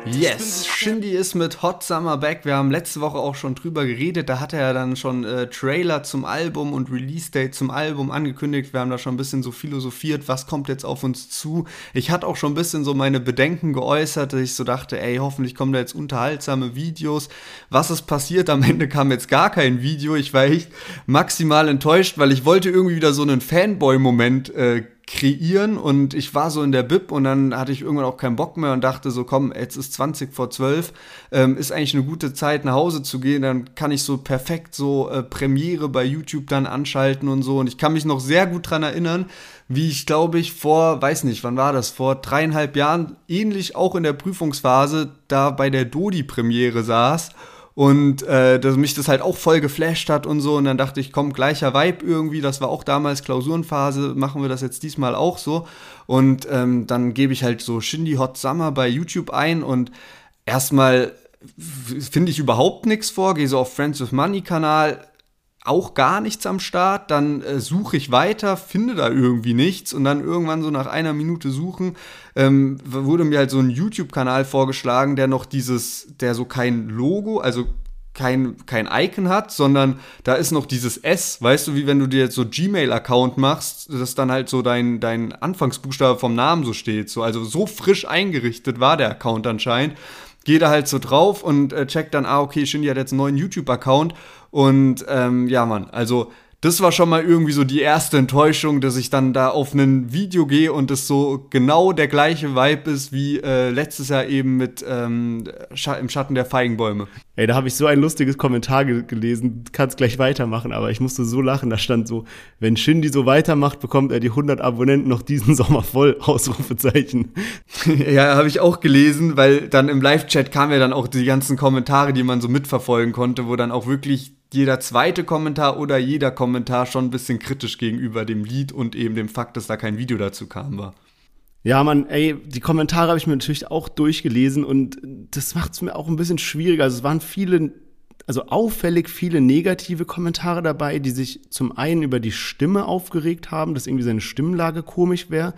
Yes, Shindy ist mit Hot Summer Back. Wir haben letzte Woche auch schon drüber geredet. Da hat er ja dann schon äh, Trailer zum Album und Release-Date zum Album angekündigt. Wir haben da schon ein bisschen so philosophiert, was kommt jetzt auf uns zu. Ich hatte auch schon ein bisschen so meine Bedenken geäußert, dass ich so dachte, ey, hoffentlich kommen da jetzt unterhaltsame Videos. Was ist passiert? Am Ende kam jetzt gar kein Video. Ich war echt maximal enttäuscht, weil ich wollte irgendwie wieder so einen Fanboy-Moment äh, kreieren und ich war so in der Bib und dann hatte ich irgendwann auch keinen Bock mehr und dachte so, komm, jetzt ist 20 vor 12, ähm, ist eigentlich eine gute Zeit nach Hause zu gehen, dann kann ich so perfekt so äh, Premiere bei YouTube dann anschalten und so und ich kann mich noch sehr gut dran erinnern, wie ich glaube ich vor, weiß nicht, wann war das, vor dreieinhalb Jahren ähnlich auch in der Prüfungsphase da bei der Dodi-Premiere saß und äh, dass mich das halt auch voll geflasht hat und so. Und dann dachte ich, komm, gleicher Vibe irgendwie. Das war auch damals Klausurenphase, machen wir das jetzt diesmal auch so. Und ähm, dann gebe ich halt so Shindy Hot Summer bei YouTube ein und erstmal finde ich überhaupt nichts vor, gehe so auf Friends with Money Kanal, auch gar nichts am Start, dann äh, suche ich weiter, finde da irgendwie nichts und dann irgendwann so nach einer Minute suchen ähm, wurde mir halt so ein YouTube-Kanal vorgeschlagen, der noch dieses, der so kein Logo, also kein, kein Icon hat, sondern da ist noch dieses S, weißt du, wie wenn du dir jetzt so Gmail-Account machst, dass dann halt so dein, dein Anfangsbuchstabe vom Namen so steht. So, also so frisch eingerichtet war der Account anscheinend. Gehe da halt so drauf und äh, check dann, ah, okay, Shindy hat jetzt einen neuen YouTube-Account und ähm, ja, Mann, also das war schon mal irgendwie so die erste Enttäuschung, dass ich dann da auf ein Video gehe und es so genau der gleiche Vibe ist wie äh, letztes Jahr eben mit ähm, Sch im Schatten der Feigenbäume. Ey, da habe ich so ein lustiges Kommentar ge gelesen, kannst gleich weitermachen, aber ich musste so lachen, da stand so, wenn Shindy so weitermacht, bekommt er die 100 Abonnenten noch diesen Sommer voll, Ausrufezeichen. ja, habe ich auch gelesen, weil dann im Live-Chat kamen ja dann auch die ganzen Kommentare, die man so mitverfolgen konnte, wo dann auch wirklich jeder zweite Kommentar oder jeder Kommentar schon ein bisschen kritisch gegenüber dem Lied und eben dem Fakt, dass da kein Video dazu kam war. Ja, man, ey, die Kommentare habe ich mir natürlich auch durchgelesen und das macht es mir auch ein bisschen schwieriger. Also es waren viele, also auffällig viele negative Kommentare dabei, die sich zum einen über die Stimme aufgeregt haben, dass irgendwie seine Stimmlage komisch wäre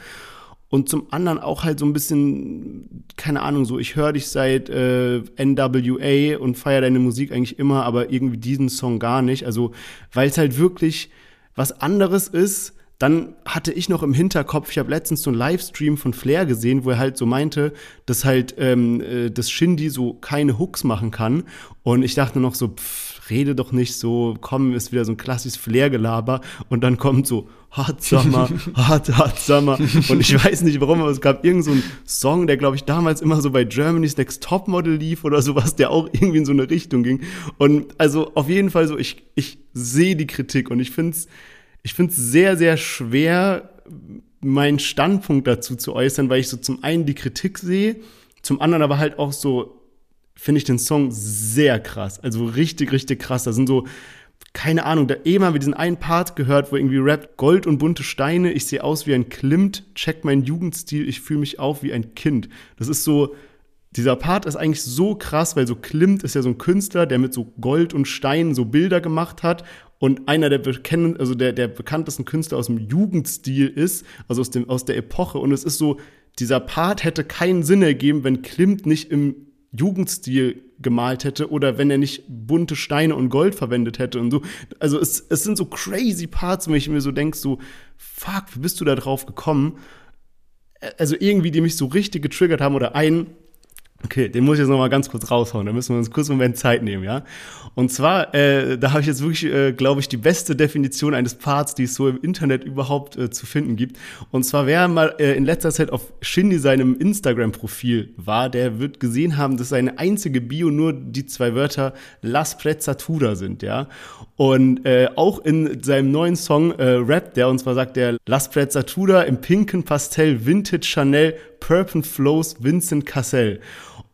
und zum anderen auch halt so ein bisschen, keine Ahnung, so ich höre dich seit äh, NWA und feiere deine Musik eigentlich immer, aber irgendwie diesen Song gar nicht. Also, weil es halt wirklich was anderes ist. Dann hatte ich noch im Hinterkopf, ich habe letztens so einen Livestream von Flair gesehen, wo er halt so meinte, dass halt ähm, äh, das Shindy so keine Hooks machen kann. Und ich dachte noch so, pff, rede doch nicht so, komm, ist wieder so ein klassisches Flair-Gelaber. Und dann kommt so, Hot Summer, Hot, Hot Summer. Und ich weiß nicht warum, aber es gab irgendeinen so Song, der, glaube ich, damals immer so bei Germany's Next Topmodel lief oder sowas, der auch irgendwie in so eine Richtung ging. Und also auf jeden Fall so, ich, ich sehe die Kritik und ich finde es ich find's sehr, sehr schwer, meinen Standpunkt dazu zu äußern, weil ich so zum einen die Kritik sehe, zum anderen aber halt auch so, finde ich den Song sehr krass. Also richtig, richtig krass. Da sind so keine Ahnung, da eben haben wir diesen einen Part gehört, wo irgendwie rappt Gold und bunte Steine, ich sehe aus wie ein Klimt, check meinen Jugendstil, ich fühle mich auf wie ein Kind. Das ist so, dieser Part ist eigentlich so krass, weil so Klimt ist ja so ein Künstler, der mit so Gold und Steinen so Bilder gemacht hat und einer der, bekennen, also der, der bekanntesten Künstler aus dem Jugendstil ist, also aus, dem, aus der Epoche. Und es ist so, dieser Part hätte keinen Sinn ergeben, wenn Klimt nicht im Jugendstil gemalt hätte oder wenn er nicht bunte Steine und Gold verwendet hätte und so. Also es, es sind so crazy Parts, wo ich mir so denke, so, fuck, wie bist du da drauf gekommen? Also irgendwie, die mich so richtig getriggert haben oder ein Okay, den muss ich jetzt noch mal ganz kurz raushauen. Da müssen wir uns kurz einen Moment Zeit nehmen, ja. Und zwar, äh, da habe ich jetzt wirklich, äh, glaube ich, die beste Definition eines Parts, die es so im Internet überhaupt äh, zu finden gibt. Und zwar, wer mal äh, in letzter Zeit auf Shindy seinem Instagram-Profil war, der wird gesehen haben, dass seine einzige Bio nur die zwei Wörter Las Prezzatura sind, ja. Und äh, auch in seinem neuen Song äh, Rap, der uns mal sagt, der Las Prezzatura im pinken Pastell Vintage Chanel Purple Flows Vincent Cassell.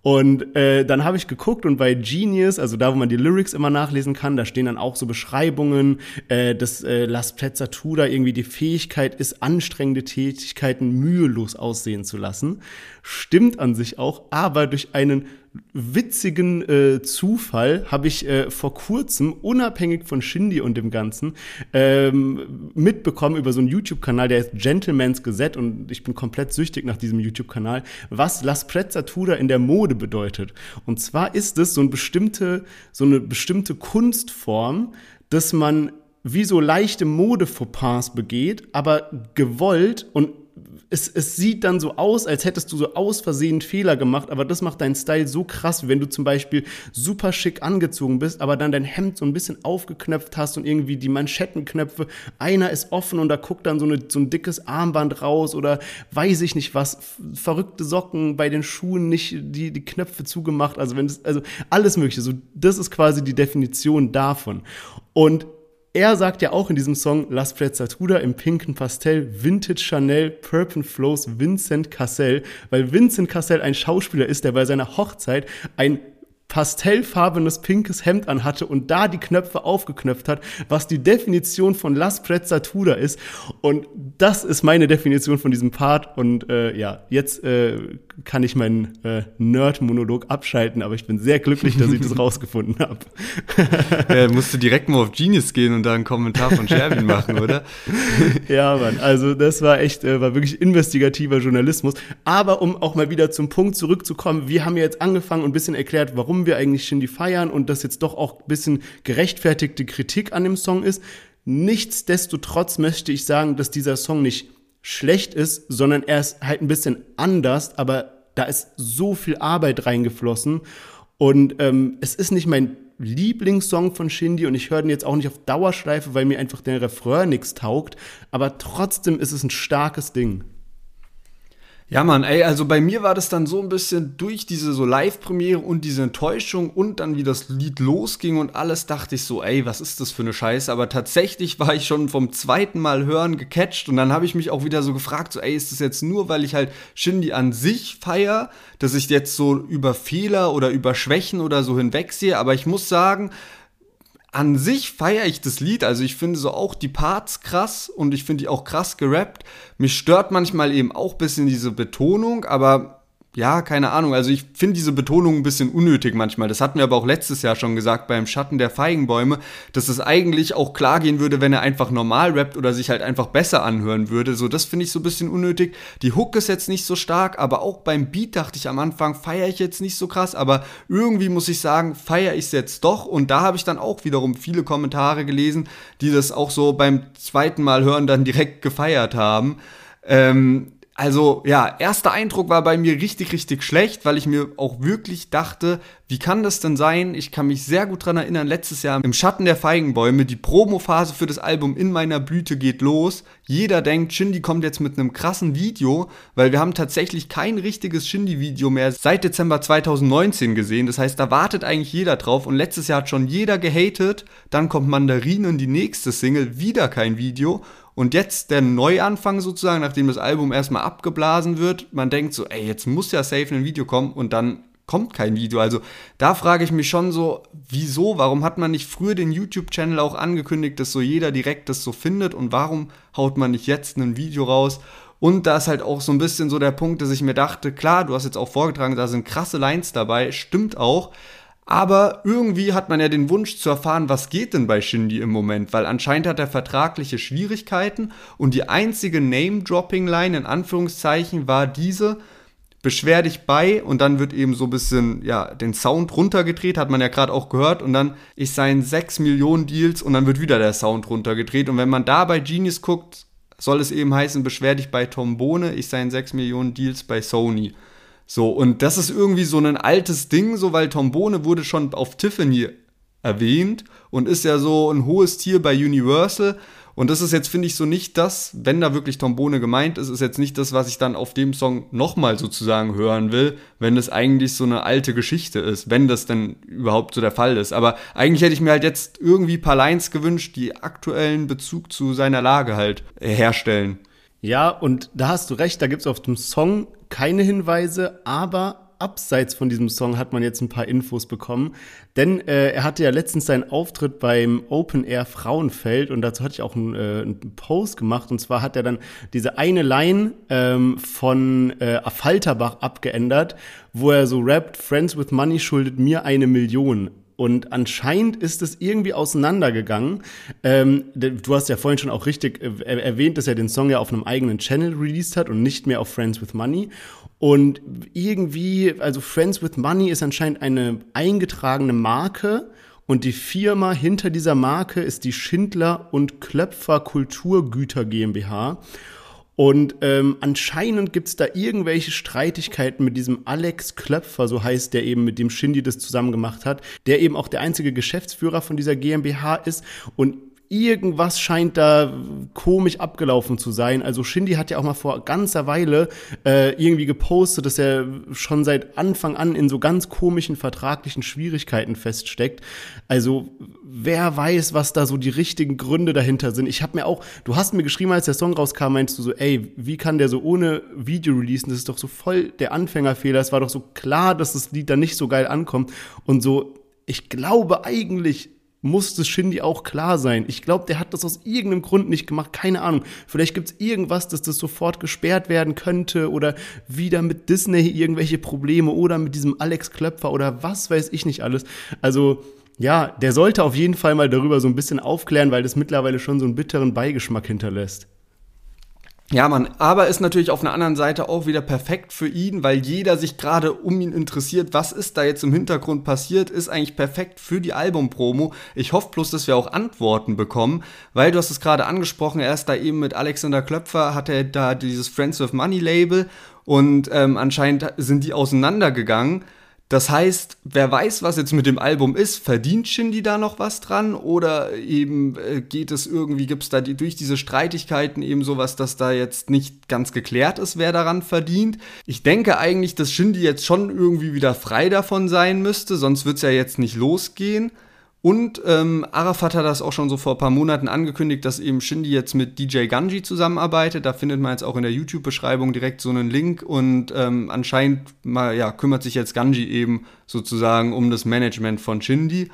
Und äh, dann habe ich geguckt und bei Genius, also da, wo man die Lyrics immer nachlesen kann, da stehen dann auch so Beschreibungen, äh, dass äh, Las Prezzatura irgendwie die Fähigkeit ist, anstrengende Tätigkeiten mühelos aussehen zu lassen. Stimmt an sich auch, aber durch einen witzigen äh, Zufall habe ich äh, vor kurzem, unabhängig von Shindy und dem Ganzen, ähm, mitbekommen über so einen YouTube-Kanal, der ist Gentleman's Gazette und ich bin komplett süchtig nach diesem YouTube-Kanal, was Las Prezzatura in der Mode bedeutet. Und zwar ist es so, eine bestimmte, so eine bestimmte Kunstform, dass man wie so leichte Mode-Fauxpas begeht, aber gewollt und es, es sieht dann so aus, als hättest du so aus Versehen Fehler gemacht, aber das macht deinen Style so krass, wenn du zum Beispiel super schick angezogen bist, aber dann dein Hemd so ein bisschen aufgeknöpft hast und irgendwie die Manschettenknöpfe, einer ist offen und da guckt dann so, eine, so ein dickes Armband raus oder weiß ich nicht was, verrückte Socken bei den Schuhen nicht die, die Knöpfe zugemacht, also wenn das, also alles mögliche, so, das ist quasi die Definition davon. Und er sagt ja auch in diesem Song Las Prezzatura im pinken Pastell Vintage Chanel Purple Flows Vincent Cassell, weil Vincent Cassell ein Schauspieler ist, der bei seiner Hochzeit ein pastellfarbenes pinkes Hemd anhatte und da die Knöpfe aufgeknöpft hat, was die Definition von Las Prezzatura ist. Und das ist meine Definition von diesem Part. Und äh, ja, jetzt äh, kann ich meinen äh, Nerd-Monolog abschalten, aber ich bin sehr glücklich, dass ich das rausgefunden habe. ja, musst du direkt mal auf Genius gehen und da einen Kommentar von Sherwin machen, oder? ja, Mann, also das war echt, äh, war wirklich investigativer Journalismus. Aber um auch mal wieder zum Punkt zurückzukommen, wir haben ja jetzt angefangen und ein bisschen erklärt, warum wir eigentlich Shindy feiern und das jetzt doch auch ein bisschen gerechtfertigte Kritik an dem Song ist. Nichtsdestotrotz möchte ich sagen, dass dieser Song nicht schlecht ist, sondern er ist halt ein bisschen anders, aber da ist so viel Arbeit reingeflossen und ähm, es ist nicht mein Lieblingssong von Shindy und ich höre den jetzt auch nicht auf Dauerschleife, weil mir einfach der Refrain nichts taugt, aber trotzdem ist es ein starkes Ding. Ja, Mann, ey, also bei mir war das dann so ein bisschen durch diese so Live-Premiere und diese Enttäuschung und dann wie das Lied losging und alles, dachte ich so, ey, was ist das für eine Scheiße? Aber tatsächlich war ich schon vom zweiten Mal hören gecatcht und dann habe ich mich auch wieder so gefragt, so, ey, ist das jetzt nur, weil ich halt Shindy an sich feier, dass ich jetzt so über Fehler oder über Schwächen oder so hinwegsehe? Aber ich muss sagen, an sich feiere ich das Lied, also ich finde so auch die Parts krass und ich finde die auch krass gerappt. Mich stört manchmal eben auch bisschen diese Betonung, aber ja, keine Ahnung. Also ich finde diese Betonung ein bisschen unnötig manchmal. Das hatten wir aber auch letztes Jahr schon gesagt beim Schatten der Feigenbäume, dass es eigentlich auch klar gehen würde, wenn er einfach normal rappt oder sich halt einfach besser anhören würde. So, das finde ich so ein bisschen unnötig. Die Hook ist jetzt nicht so stark, aber auch beim Beat dachte ich am Anfang, feiere ich jetzt nicht so krass, aber irgendwie muss ich sagen, feiere ich es jetzt doch. Und da habe ich dann auch wiederum viele Kommentare gelesen, die das auch so beim zweiten Mal hören dann direkt gefeiert haben. Ähm, also ja, erster Eindruck war bei mir richtig, richtig schlecht, weil ich mir auch wirklich dachte, wie kann das denn sein? Ich kann mich sehr gut dran erinnern, letztes Jahr im Schatten der Feigenbäume, die Promophase für das Album In meiner Blüte geht los. Jeder denkt, Shindy kommt jetzt mit einem krassen Video, weil wir haben tatsächlich kein richtiges Shindy-Video mehr seit Dezember 2019 gesehen. Das heißt, da wartet eigentlich jeder drauf und letztes Jahr hat schon jeder gehatet. Dann kommt Mandarinen, die nächste Single, wieder kein Video. Und jetzt der Neuanfang sozusagen, nachdem das Album erstmal abgeblasen wird, man denkt so, ey, jetzt muss ja safe ein Video kommen und dann kommt kein Video. Also da frage ich mich schon so, wieso, warum hat man nicht früher den YouTube-Channel auch angekündigt, dass so jeder direkt das so findet und warum haut man nicht jetzt ein Video raus? Und da ist halt auch so ein bisschen so der Punkt, dass ich mir dachte, klar, du hast jetzt auch vorgetragen, da sind krasse Lines dabei, stimmt auch, aber irgendwie hat man ja den Wunsch zu erfahren, was geht denn bei Shindy im Moment, weil anscheinend hat er vertragliche Schwierigkeiten und die einzige Name-Dropping-Line in Anführungszeichen war diese, beschwer dich bei und dann wird eben so ein bisschen, ja, den Sound runtergedreht, hat man ja gerade auch gehört und dann ist sein 6 Millionen Deals und dann wird wieder der Sound runtergedreht und wenn man da bei Genius guckt, soll es eben heißen, beschwer dich bei Tom Bohne, ich seien 6 Millionen Deals bei Sony. So, und das ist irgendwie so ein altes Ding, so weil Tombone wurde schon auf Tiffany erwähnt und ist ja so ein hohes Tier bei Universal. Und das ist jetzt, finde ich, so nicht das, wenn da wirklich Tombone gemeint ist, ist jetzt nicht das, was ich dann auf dem Song nochmal sozusagen hören will, wenn es eigentlich so eine alte Geschichte ist, wenn das denn überhaupt so der Fall ist. Aber eigentlich hätte ich mir halt jetzt irgendwie ein paar Lines gewünscht, die aktuellen Bezug zu seiner Lage halt herstellen. Ja, und da hast du recht, da gibt es auf dem Song keine Hinweise, aber abseits von diesem Song hat man jetzt ein paar Infos bekommen. Denn äh, er hatte ja letztens seinen Auftritt beim Open Air Frauenfeld und dazu hatte ich auch einen, äh, einen Post gemacht. Und zwar hat er dann diese eine Line ähm, von äh, Falterbach abgeändert, wo er so rappt, Friends with Money schuldet mir eine Million. Und anscheinend ist es irgendwie auseinandergegangen. Ähm, du hast ja vorhin schon auch richtig äh, erwähnt, dass er den Song ja auf einem eigenen Channel released hat und nicht mehr auf Friends with Money. Und irgendwie, also Friends with Money ist anscheinend eine eingetragene Marke. Und die Firma hinter dieser Marke ist die Schindler und Klöpfer Kulturgüter GmbH. Und ähm, anscheinend gibt's da irgendwelche Streitigkeiten mit diesem Alex Klöpfer, so heißt der eben, mit dem Shindy das zusammen gemacht hat, der eben auch der einzige Geschäftsführer von dieser GmbH ist. Und irgendwas scheint da komisch abgelaufen zu sein. Also Shindy hat ja auch mal vor ganzer Weile äh, irgendwie gepostet, dass er schon seit Anfang an in so ganz komischen vertraglichen Schwierigkeiten feststeckt. Also wer weiß, was da so die richtigen Gründe dahinter sind. Ich habe mir auch, du hast mir geschrieben, als der Song rauskam, meinst du so, ey, wie kann der so ohne Video releasen? Das ist doch so voll der Anfängerfehler. Es war doch so klar, dass das Lied dann nicht so geil ankommt. Und so, ich glaube eigentlich muss das Shindy auch klar sein. Ich glaube, der hat das aus irgendeinem Grund nicht gemacht. Keine Ahnung. Vielleicht gibt es irgendwas, dass das sofort gesperrt werden könnte oder wieder mit Disney irgendwelche Probleme oder mit diesem Alex Klöpfer oder was weiß ich nicht alles. Also, ja, der sollte auf jeden Fall mal darüber so ein bisschen aufklären, weil das mittlerweile schon so einen bitteren Beigeschmack hinterlässt. Ja, man, aber ist natürlich auf einer anderen Seite auch wieder perfekt für ihn, weil jeder sich gerade um ihn interessiert. Was ist da jetzt im Hintergrund passiert? Ist eigentlich perfekt für die Albumpromo. Ich hoffe bloß, dass wir auch Antworten bekommen, weil du hast es gerade angesprochen, er ist da eben mit Alexander Klöpfer, hat er da dieses Friends with Money Label und ähm, anscheinend sind die auseinandergegangen. Das heißt, wer weiß, was jetzt mit dem Album ist, verdient Shindy da noch was dran oder eben äh, geht es irgendwie, gibt es da die, durch diese Streitigkeiten eben sowas, dass da jetzt nicht ganz geklärt ist, wer daran verdient? Ich denke eigentlich, dass Shindy jetzt schon irgendwie wieder frei davon sein müsste, sonst wird es ja jetzt nicht losgehen. Und ähm, Arafat hat das auch schon so vor ein paar Monaten angekündigt, dass eben Shindy jetzt mit DJ Ganji zusammenarbeitet. Da findet man jetzt auch in der YouTube-Beschreibung direkt so einen Link und ähm, anscheinend mal, ja, kümmert sich jetzt Ganji eben sozusagen um das Management von Shindy.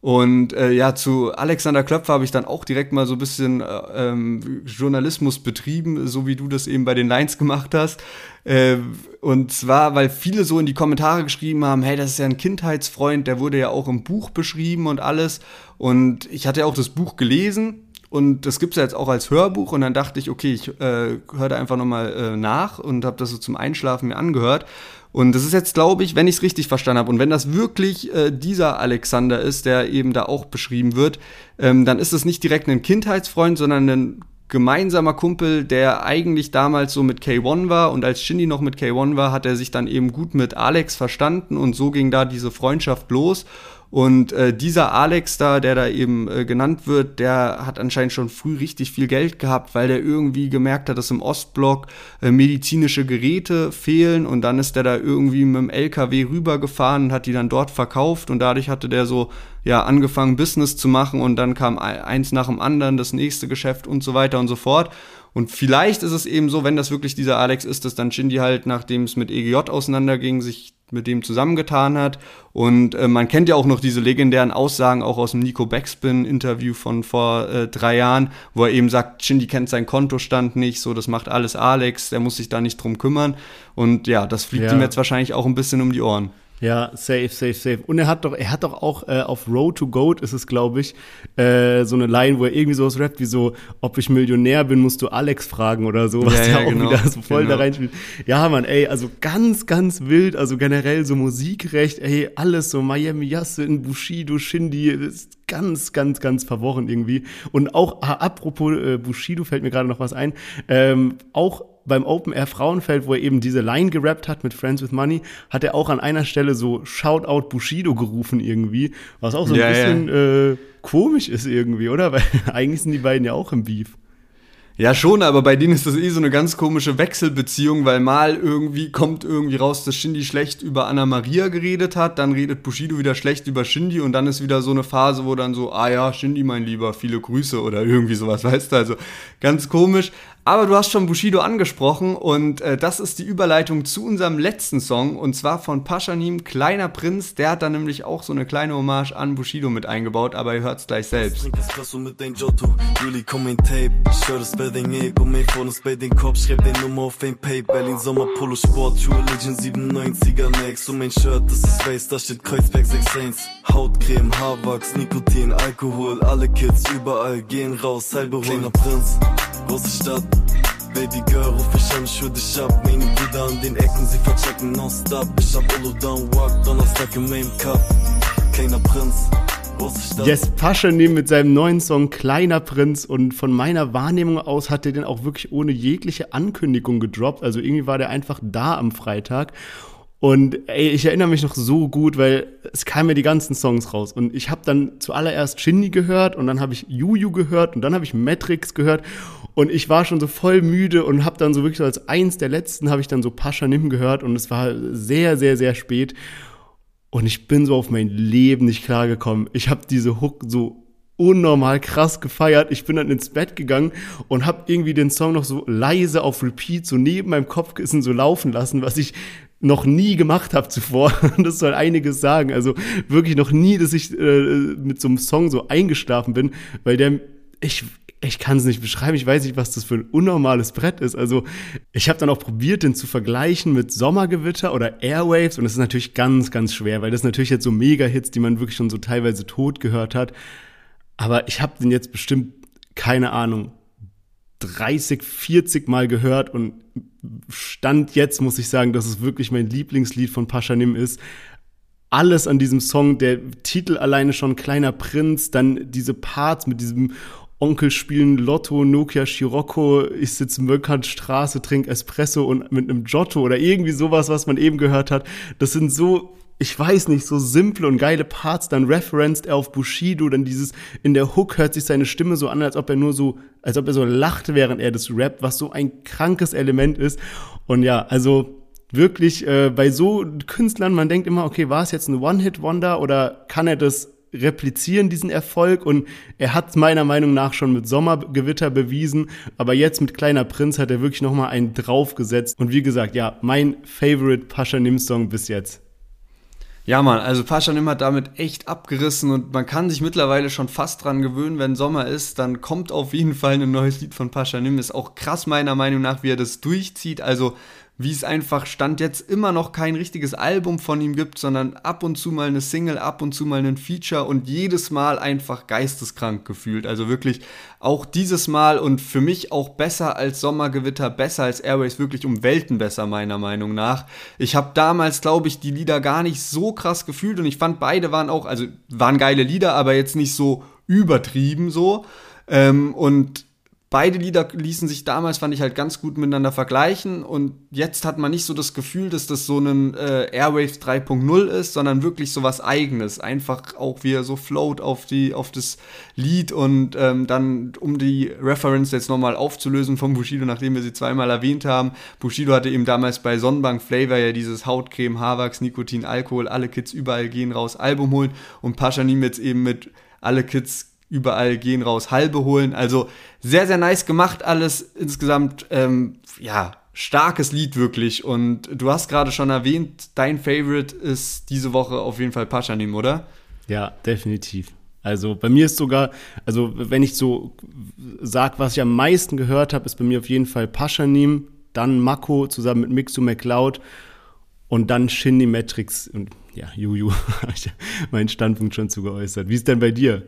Und äh, ja, zu Alexander Klöpfer habe ich dann auch direkt mal so ein bisschen äh, ähm, Journalismus betrieben, so wie du das eben bei den Lines gemacht hast. Äh, und zwar, weil viele so in die Kommentare geschrieben haben, hey, das ist ja ein Kindheitsfreund, der wurde ja auch im Buch beschrieben und alles. Und ich hatte ja auch das Buch gelesen und das gibt's ja jetzt auch als Hörbuch und dann dachte ich, okay, ich äh, höre da einfach nochmal äh, nach und habe das so zum Einschlafen mir angehört. Und das ist jetzt, glaube ich, wenn ich es richtig verstanden habe und wenn das wirklich äh, dieser Alexander ist, der eben da auch beschrieben wird, ähm, dann ist es nicht direkt ein Kindheitsfreund, sondern ein gemeinsamer Kumpel, der eigentlich damals so mit K1 war und als Shindy noch mit K1 war, hat er sich dann eben gut mit Alex verstanden und so ging da diese Freundschaft los. Und äh, dieser Alex da, der da eben äh, genannt wird, der hat anscheinend schon früh richtig viel Geld gehabt, weil der irgendwie gemerkt hat, dass im Ostblock äh, medizinische Geräte fehlen. Und dann ist der da irgendwie mit dem LKW rübergefahren und hat die dann dort verkauft. Und dadurch hatte der so ja angefangen Business zu machen. Und dann kam eins nach dem anderen, das nächste Geschäft und so weiter und so fort. Und vielleicht ist es eben so, wenn das wirklich dieser Alex ist, dass dann Shindy halt, nachdem es mit EGJ auseinanderging, sich mit dem zusammengetan hat. Und äh, man kennt ja auch noch diese legendären Aussagen auch aus dem Nico Backspin-Interview von vor äh, drei Jahren, wo er eben sagt, Shindy kennt seinen Kontostand nicht, so das macht alles Alex, der muss sich da nicht drum kümmern. Und ja, das fliegt ja. ihm jetzt wahrscheinlich auch ein bisschen um die Ohren. Ja, safe, safe, safe. Und er hat doch, er hat doch auch äh, auf Road to Goat ist es, glaube ich, äh, so eine Line, wo er irgendwie sowas rappt wie so, ob ich Millionär bin, musst du Alex fragen oder so, was ja, ja, ja auch genau. wieder so voll genau. da reinspielt. Ja, Mann, ey, also ganz, ganz wild, also generell so Musikrecht, ey, alles so Miami Yassin, Bushido, Shindy, ist ganz, ganz, ganz verworren irgendwie. Und auch, apropos äh, Bushido, fällt mir gerade noch was ein, ähm, auch beim Open Air Frauenfeld, wo er eben diese Line gerappt hat mit Friends with Money, hat er auch an einer Stelle so Shoutout Bushido gerufen irgendwie, was auch so ein ja, bisschen ja. Äh, komisch ist irgendwie, oder? Weil eigentlich sind die beiden ja auch im Beef. Ja, schon, aber bei denen ist das eh so eine ganz komische Wechselbeziehung, weil mal irgendwie kommt irgendwie raus, dass Shindy schlecht über Anna Maria geredet hat, dann redet Bushido wieder schlecht über Shindy und dann ist wieder so eine Phase, wo dann so, ah ja, Shindy mein Lieber, viele Grüße oder irgendwie sowas, weißt du, also ganz komisch. Aber du hast schon Bushido angesprochen und äh, das ist die Überleitung zu unserem letzten Song und zwar von Paschanim, Kleiner Prinz. Der hat da nämlich auch so eine kleine Hommage an Bushido mit eingebaut, aber ihr hört es gleich selbst. Berlin Sommer Polo Sport True Religion 97er Next. Und mein Shirt das ist Face da steht Kreuzberg 61 Hautcreme Haarwachs Nikotin Alkohol. Alle Kids überall gehen raus. Halbe Kleiner Prinz. Große Stadt. Baby Girl, ruf ich an, ich dich ab. Meine Brüder an den Ecken, sie verchecken nonstop. Ich hab Down Walk, Donnerstag im Main Cup. Kleiner Prinz. Yes, Paschanim mit seinem neuen Song Kleiner Prinz und von meiner Wahrnehmung aus hat er den auch wirklich ohne jegliche Ankündigung gedroppt. Also irgendwie war der einfach da am Freitag und ey, ich erinnere mich noch so gut, weil es kamen ja die ganzen Songs raus. Und ich habe dann zuallererst Shindy gehört und dann habe ich Juju gehört und dann habe ich Matrix gehört. Und ich war schon so voll müde und habe dann so wirklich so als eins der letzten habe ich dann so Pascha Nim gehört und es war sehr, sehr, sehr spät. Und ich bin so auf mein Leben nicht klargekommen. Ich habe diese Hook so unnormal krass gefeiert. Ich bin dann ins Bett gegangen und habe irgendwie den Song noch so leise auf Repeat so neben meinem Kopfkissen so laufen lassen, was ich noch nie gemacht habe zuvor. Das soll einiges sagen. Also wirklich noch nie, dass ich äh, mit so einem Song so eingeschlafen bin, weil der, ich, ich kann es nicht beschreiben. Ich weiß nicht, was das für ein unnormales Brett ist. Also ich habe dann auch probiert, den zu vergleichen mit Sommergewitter oder Airwaves. Und das ist natürlich ganz, ganz schwer, weil das natürlich jetzt so Mega-Hits, die man wirklich schon so teilweise tot gehört hat. Aber ich habe den jetzt bestimmt, keine Ahnung, 30, 40 Mal gehört und Stand jetzt muss ich sagen, dass es wirklich mein Lieblingslied von Paschanim ist. Alles an diesem Song, der Titel alleine schon Kleiner Prinz, dann diese Parts mit diesem Onkel spielen Lotto, Nokia Scirocco, ich sitze Möckernstraße, trink Espresso und mit einem Giotto oder irgendwie sowas, was man eben gehört hat. Das sind so ich weiß nicht, so simple und geile Parts, dann referenced er auf Bushido, dann dieses, in der Hook hört sich seine Stimme so an, als ob er nur so, als ob er so lacht, während er das rappt, was so ein krankes Element ist. Und ja, also wirklich äh, bei so Künstlern, man denkt immer, okay, war es jetzt ein One-Hit-Wonder oder kann er das replizieren, diesen Erfolg? Und er hat meiner Meinung nach schon mit Sommergewitter bewiesen, aber jetzt mit Kleiner Prinz hat er wirklich nochmal einen draufgesetzt. Und wie gesagt, ja, mein Favorite Pascha Nim Song bis jetzt. Ja, Mann, also Paschanim hat damit echt abgerissen und man kann sich mittlerweile schon fast dran gewöhnen, wenn Sommer ist, dann kommt auf jeden Fall ein neues Lied von Paschanim. Ist auch krass meiner Meinung nach, wie er das durchzieht. Also wie es einfach stand jetzt immer noch kein richtiges Album von ihm gibt, sondern ab und zu mal eine Single, ab und zu mal ein Feature und jedes Mal einfach geisteskrank gefühlt. Also wirklich auch dieses Mal und für mich auch besser als Sommergewitter, besser als Airways, wirklich um Welten besser meiner Meinung nach. Ich habe damals, glaube ich, die Lieder gar nicht so krass gefühlt und ich fand beide waren auch, also waren geile Lieder, aber jetzt nicht so übertrieben so. Ähm, und beide Lieder ließen sich damals, fand ich, halt ganz gut miteinander vergleichen. Und jetzt hat man nicht so das Gefühl, dass das so ein äh, Airwave 3.0 ist, sondern wirklich so was Eigenes. Einfach auch wie er so float auf, die, auf das Lied und ähm, dann, um die Reference jetzt nochmal aufzulösen von Bushido, nachdem wir sie zweimal erwähnt haben. Bushido hatte eben damals bei Sonnenbank Flavor ja dieses Hautcreme, Haarwachs, Nikotin, Alkohol, alle Kids überall gehen raus, Album holen und Paschanim jetzt eben mit alle Kids überall gehen raus, halbe holen. Also sehr, sehr nice gemacht alles. Insgesamt, ähm, ja, starkes Lied wirklich. Und du hast gerade schon erwähnt, dein Favorite ist diese Woche auf jeden Fall Paschanim, oder? Ja, definitiv. Also bei mir ist sogar, also wenn ich so sag, was ich am meisten gehört habe, ist bei mir auf jeden Fall Paschanim, dann Mako zusammen mit Mixu McLeod und dann Shindy Matrix und ja, Juju, habe ich meinen Standpunkt schon zu geäußert. Wie ist denn bei dir?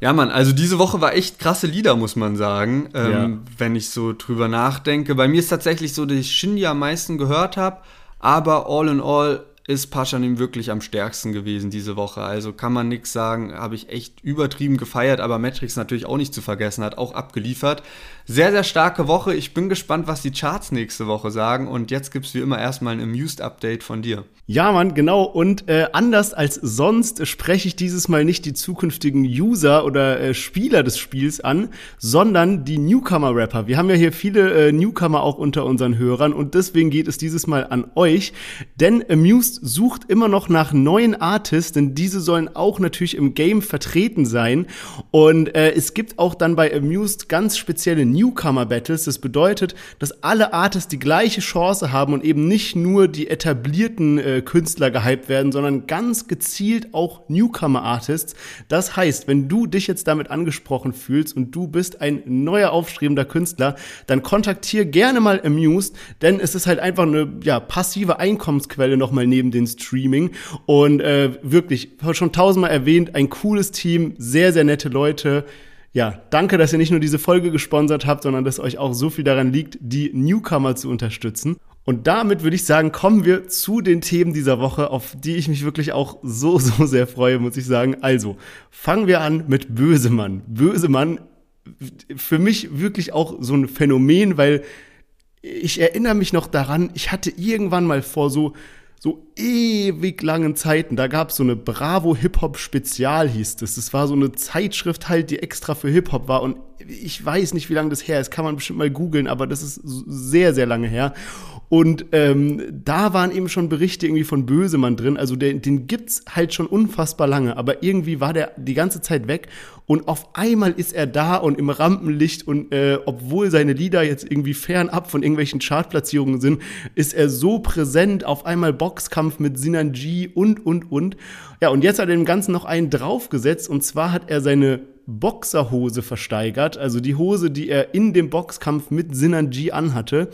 Ja, Mann, also diese Woche war echt krasse Lieder, muss man sagen, ähm, ja. wenn ich so drüber nachdenke. Bei mir ist tatsächlich so, dass ich Shindy am meisten gehört habe, aber all in all ist Paschanim wirklich am stärksten gewesen diese Woche. Also kann man nichts sagen, habe ich echt übertrieben gefeiert, aber Matrix natürlich auch nicht zu vergessen, hat auch abgeliefert. Sehr, sehr starke Woche. Ich bin gespannt, was die Charts nächste Woche sagen. Und jetzt gibt es wie immer erstmal ein Amused-Update von dir. Ja, Mann, genau. Und äh, anders als sonst spreche ich dieses Mal nicht die zukünftigen User oder äh, Spieler des Spiels an, sondern die Newcomer-Rapper. Wir haben ja hier viele äh, Newcomer auch unter unseren Hörern und deswegen geht es dieses Mal an euch. Denn Amused sucht immer noch nach neuen Artists, denn diese sollen auch natürlich im Game vertreten sein. Und äh, es gibt auch dann bei Amused ganz spezielle Newcomer Battles. Das bedeutet, dass alle Artists die gleiche Chance haben und eben nicht nur die etablierten äh, Künstler gehypt werden, sondern ganz gezielt auch Newcomer Artists. Das heißt, wenn du dich jetzt damit angesprochen fühlst und du bist ein neuer aufstrebender Künstler, dann kontaktier gerne mal Amused, denn es ist halt einfach eine ja, passive Einkommensquelle nochmal neben den Streaming und äh, wirklich schon tausendmal erwähnt, ein cooles Team, sehr sehr nette Leute ja, danke, dass ihr nicht nur diese Folge gesponsert habt, sondern dass euch auch so viel daran liegt, die Newcomer zu unterstützen. Und damit würde ich sagen, kommen wir zu den Themen dieser Woche, auf die ich mich wirklich auch so, so sehr freue, muss ich sagen. Also, fangen wir an mit Bösemann. Bösemann, für mich wirklich auch so ein Phänomen, weil ich erinnere mich noch daran, ich hatte irgendwann mal vor so so ewig langen Zeiten, da gab es so eine Bravo Hip-Hop Spezial, hieß das. Das war so eine Zeitschrift halt, die extra für Hip-Hop war. Und ich weiß nicht, wie lange das her ist, kann man bestimmt mal googeln, aber das ist sehr, sehr lange her. Und ähm, da waren eben schon Berichte irgendwie von Bösemann drin. Also den, den gibt's halt schon unfassbar lange, aber irgendwie war der die ganze Zeit weg. Und auf einmal ist er da und im Rampenlicht und äh, obwohl seine Lieder jetzt irgendwie fernab von irgendwelchen Chartplatzierungen sind, ist er so präsent. Auf einmal Boxkampf mit Sinan G und und und. Ja, und jetzt hat er dem Ganzen noch einen draufgesetzt und zwar hat er seine Boxerhose versteigert, also die Hose, die er in dem Boxkampf mit Sinanji anhatte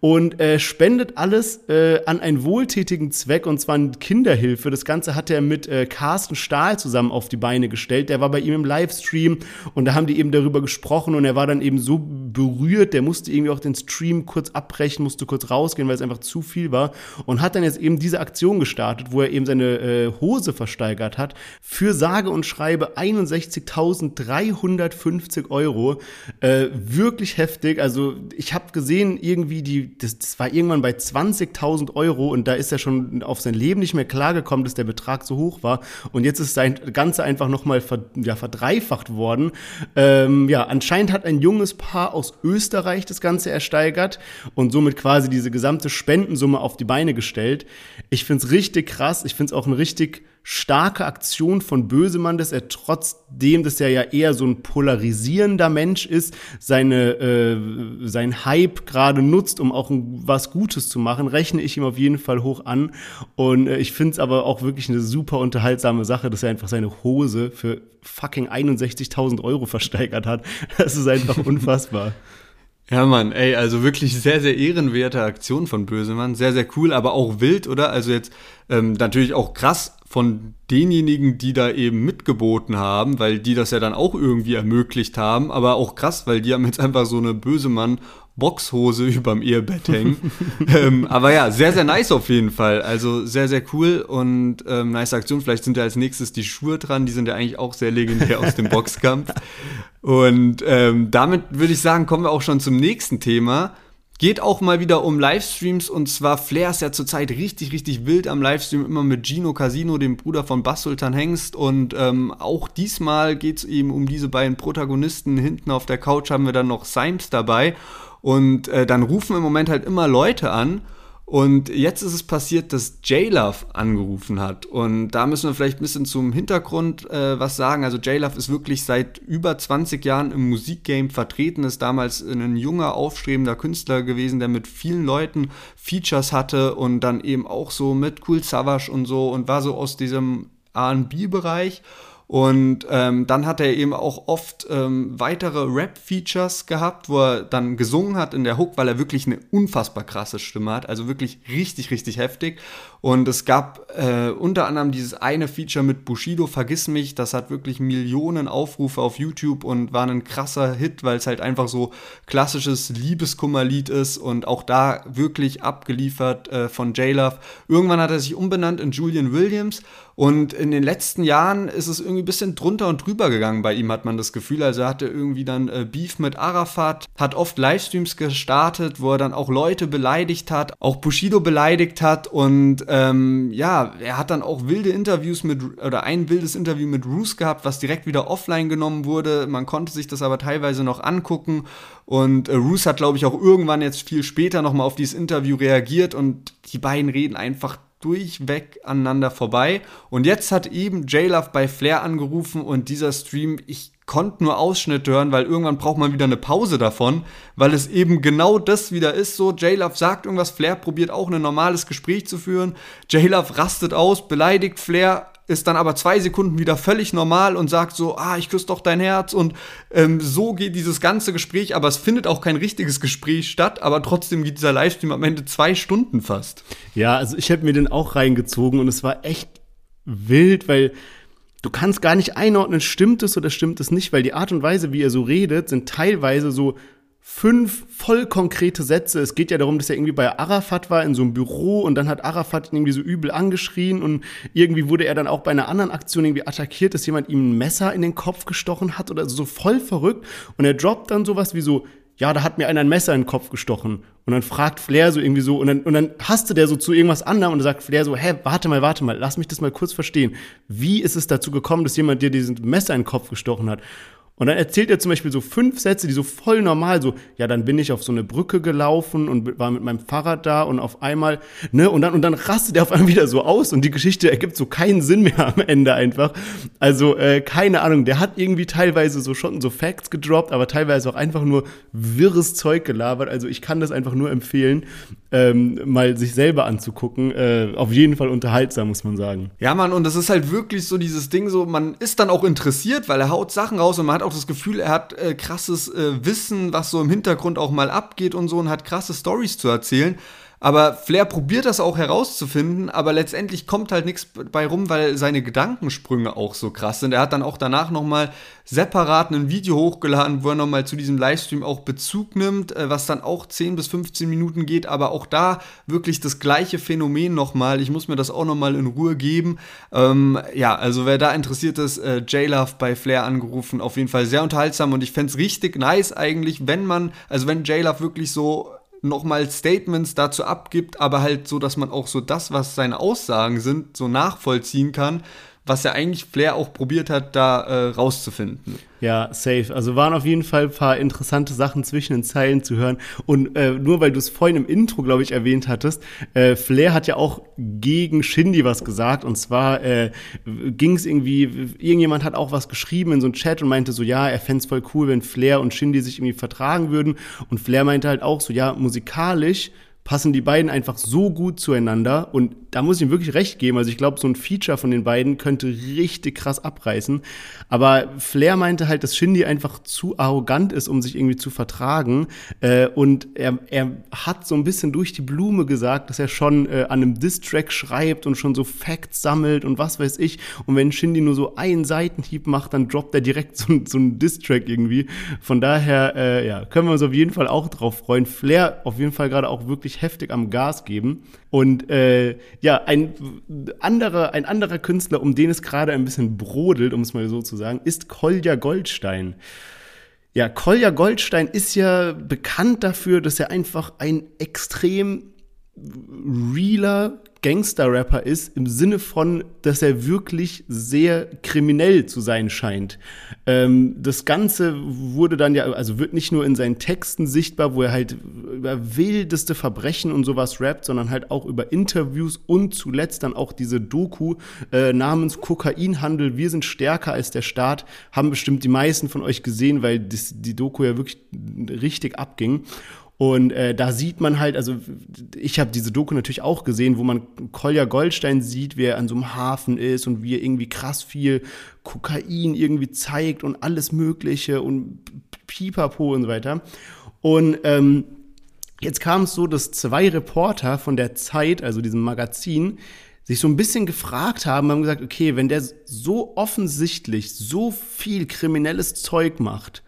und äh, spendet alles äh, an einen wohltätigen Zweck und zwar an Kinderhilfe. Das Ganze hat er mit äh, Carsten Stahl zusammen auf die Beine gestellt. Der war bei ihm im Livestream und da haben die eben darüber gesprochen und er war dann eben so berührt, der musste irgendwie auch den Stream kurz abbrechen, musste kurz rausgehen, weil es einfach zu viel war und hat dann jetzt eben diese Aktion gestartet, wo er eben seine äh, Hose versteigert hat für sage und schreibe 61.000 350 Euro. Äh, wirklich heftig. Also ich habe gesehen, irgendwie die, das, das war irgendwann bei 20.000 Euro und da ist er schon auf sein Leben nicht mehr klargekommen, dass der Betrag so hoch war. Und jetzt ist sein Ganze einfach nochmal ver, ja, verdreifacht worden. Ähm, ja, anscheinend hat ein junges Paar aus Österreich das Ganze ersteigert und somit quasi diese gesamte Spendensumme auf die Beine gestellt. Ich find's richtig krass. Ich find's auch ein richtig starke Aktion von Bösemann, dass er trotzdem, dass er ja eher so ein polarisierender Mensch ist, seine, äh, sein Hype gerade nutzt, um auch was Gutes zu machen, rechne ich ihm auf jeden Fall hoch an. Und äh, ich finde es aber auch wirklich eine super unterhaltsame Sache, dass er einfach seine Hose für fucking 61.000 Euro versteigert hat. Das ist einfach unfassbar. Ja, Mann, ey, also wirklich sehr, sehr ehrenwerte Aktion von Bösemann. Sehr, sehr cool, aber auch wild, oder? Also jetzt ähm, natürlich auch krass von denjenigen, die da eben mitgeboten haben, weil die das ja dann auch irgendwie ermöglicht haben, aber auch krass, weil die haben jetzt einfach so eine Bösemann Boxhose überm Ehebett hängen. ähm, aber ja, sehr, sehr nice auf jeden Fall. Also sehr, sehr cool und ähm, nice Aktion. Vielleicht sind ja als nächstes die Schuhe dran. Die sind ja eigentlich auch sehr legendär aus dem Boxkampf. Und ähm, damit würde ich sagen, kommen wir auch schon zum nächsten Thema. Geht auch mal wieder um Livestreams und zwar Flair ist ja zurzeit richtig, richtig wild am Livestream, immer mit Gino Casino, dem Bruder von Bass Sultan Hengst. Und ähm, auch diesmal geht es eben um diese beiden Protagonisten. Hinten auf der Couch haben wir dann noch Symes dabei. Und äh, dann rufen im Moment halt immer Leute an und jetzt ist es passiert, dass J-Love angerufen hat. Und da müssen wir vielleicht ein bisschen zum Hintergrund äh, was sagen. Also J-Love ist wirklich seit über 20 Jahren im Musikgame vertreten, ist damals ein junger, aufstrebender Künstler gewesen, der mit vielen Leuten Features hatte und dann eben auch so mit Cool Savage und so und war so aus diesem RB-Bereich. Und ähm, dann hat er eben auch oft ähm, weitere Rap-Features gehabt, wo er dann gesungen hat in der Hook, weil er wirklich eine unfassbar krasse Stimme hat. Also wirklich richtig, richtig heftig. Und es gab äh, unter anderem dieses eine Feature mit Bushido, Vergiss mich, das hat wirklich Millionen Aufrufe auf YouTube und war ein krasser Hit, weil es halt einfach so klassisches Liebeskummerlied ist und auch da wirklich abgeliefert äh, von J-Love. Irgendwann hat er sich umbenannt in Julian Williams und in den letzten Jahren ist es irgendwie ein bisschen drunter und drüber gegangen bei ihm, hat man das Gefühl. Also er hatte irgendwie dann äh, Beef mit Arafat, hat oft Livestreams gestartet, wo er dann auch Leute beleidigt hat, auch Bushido beleidigt hat und ähm, ja, er hat dann auch wilde Interviews mit, oder ein wildes Interview mit Roos gehabt, was direkt wieder offline genommen wurde. Man konnte sich das aber teilweise noch angucken und äh, Roos hat, glaube ich, auch irgendwann jetzt viel später nochmal auf dieses Interview reagiert und die beiden reden einfach durchweg aneinander vorbei. Und jetzt hat eben J-Love bei Flair angerufen und dieser Stream, ich konnte nur Ausschnitte hören, weil irgendwann braucht man wieder eine Pause davon, weil es eben genau das wieder ist. So, J-Love sagt irgendwas, Flair probiert auch ein normales Gespräch zu führen. J-Love rastet aus, beleidigt Flair, ist dann aber zwei Sekunden wieder völlig normal und sagt so, ah, ich küsse doch dein Herz und ähm, so geht dieses ganze Gespräch, aber es findet auch kein richtiges Gespräch statt, aber trotzdem geht dieser Livestream am Ende zwei Stunden fast. Ja, also ich habe mir den auch reingezogen und es war echt wild, weil du kannst gar nicht einordnen, stimmt es oder stimmt es nicht, weil die Art und Weise, wie er so redet, sind teilweise so fünf voll konkrete Sätze. Es geht ja darum, dass er irgendwie bei Arafat war in so einem Büro und dann hat Arafat ihn irgendwie so übel angeschrien und irgendwie wurde er dann auch bei einer anderen Aktion irgendwie attackiert, dass jemand ihm ein Messer in den Kopf gestochen hat oder so voll verrückt und er droppt dann sowas wie so, ja, da hat mir einer ein Messer in den Kopf gestochen. Und dann fragt Flair so irgendwie so, und dann, und dann hasste der so zu irgendwas anderem und sagt Flair so, hä, warte mal, warte mal, lass mich das mal kurz verstehen. Wie ist es dazu gekommen, dass jemand dir diesen Messer in den Kopf gestochen hat? Und dann erzählt er zum Beispiel so fünf Sätze, die so voll normal, so, ja, dann bin ich auf so eine Brücke gelaufen und war mit meinem Fahrrad da und auf einmal, ne, und dann, und dann rastet er auf einmal wieder so aus und die Geschichte ergibt so keinen Sinn mehr am Ende einfach. Also, äh, keine Ahnung, der hat irgendwie teilweise so schon so Facts gedroppt, aber teilweise auch einfach nur wirres Zeug gelabert. Also, ich kann das einfach nur empfehlen, ähm, mal sich selber anzugucken. Äh, auf jeden Fall unterhaltsam, muss man sagen. Ja, Mann, und das ist halt wirklich so dieses Ding, so, man ist dann auch interessiert, weil er haut Sachen raus und man hat auch das Gefühl, er hat äh, krasses äh, Wissen, was so im Hintergrund auch mal abgeht und so und hat krasse Stories zu erzählen. Aber Flair probiert das auch herauszufinden, aber letztendlich kommt halt nichts bei rum, weil seine Gedankensprünge auch so krass sind. Er hat dann auch danach nochmal separat ein Video hochgeladen, wo er nochmal zu diesem Livestream auch Bezug nimmt, äh, was dann auch 10 bis 15 Minuten geht, aber auch da wirklich das gleiche Phänomen nochmal. Ich muss mir das auch nochmal in Ruhe geben. Ähm, ja, also wer da interessiert ist, äh, J-Love bei Flair angerufen, auf jeden Fall sehr unterhaltsam und ich fände es richtig nice eigentlich, wenn man, also wenn J-Love wirklich so nochmal Statements dazu abgibt, aber halt so, dass man auch so das, was seine Aussagen sind, so nachvollziehen kann, was ja eigentlich Flair auch probiert hat, da äh, rauszufinden. Ja, safe. Also waren auf jeden Fall ein paar interessante Sachen zwischen den Zeilen zu hören. Und äh, nur weil du es vorhin im Intro, glaube ich, erwähnt hattest, äh, Flair hat ja auch gegen Shindy was gesagt. Und zwar äh, ging es irgendwie, irgendjemand hat auch was geschrieben in so einem Chat und meinte so, ja, er fände es voll cool, wenn Flair und Shindy sich irgendwie vertragen würden. Und Flair meinte halt auch so, ja, musikalisch passen die beiden einfach so gut zueinander und da muss ich ihm wirklich recht geben. Also ich glaube, so ein Feature von den beiden könnte richtig krass abreißen. Aber Flair meinte halt, dass Shindy einfach zu arrogant ist, um sich irgendwie zu vertragen. Äh, und er, er hat so ein bisschen durch die Blume gesagt, dass er schon äh, an einem Distrack schreibt und schon so Facts sammelt und was weiß ich. Und wenn Shindy nur so einen Seitenhieb macht, dann droppt er direkt so, so einen Distrack irgendwie. Von daher, äh, ja, können wir uns auf jeden Fall auch drauf freuen. Flair auf jeden Fall gerade auch wirklich heftig am Gas geben. Und äh, ja, ein anderer, ein anderer Künstler, um den es gerade ein bisschen brodelt, um es mal so zu sagen, ist Kolja Goldstein. Ja, Kolja Goldstein ist ja bekannt dafür, dass er einfach ein extrem realer Gangster-Rapper ist, im Sinne von, dass er wirklich sehr kriminell zu sein scheint. Ähm, das Ganze wurde dann ja, also wird nicht nur in seinen Texten sichtbar, wo er halt über wildeste Verbrechen und sowas rappt, sondern halt auch über Interviews und zuletzt dann auch diese Doku äh, namens Kokainhandel, wir sind stärker als der Staat, haben bestimmt die meisten von euch gesehen, weil das, die Doku ja wirklich richtig abging. Und äh, da sieht man halt, also ich habe diese Doku natürlich auch gesehen, wo man Kolja Goldstein sieht, wie er an so einem Hafen ist und wie er irgendwie krass viel Kokain irgendwie zeigt und alles Mögliche und Pipapo und so weiter. Und ähm, Jetzt kam es so, dass zwei Reporter von der Zeit, also diesem Magazin, sich so ein bisschen gefragt haben, haben gesagt, okay, wenn der so offensichtlich so viel kriminelles Zeug macht,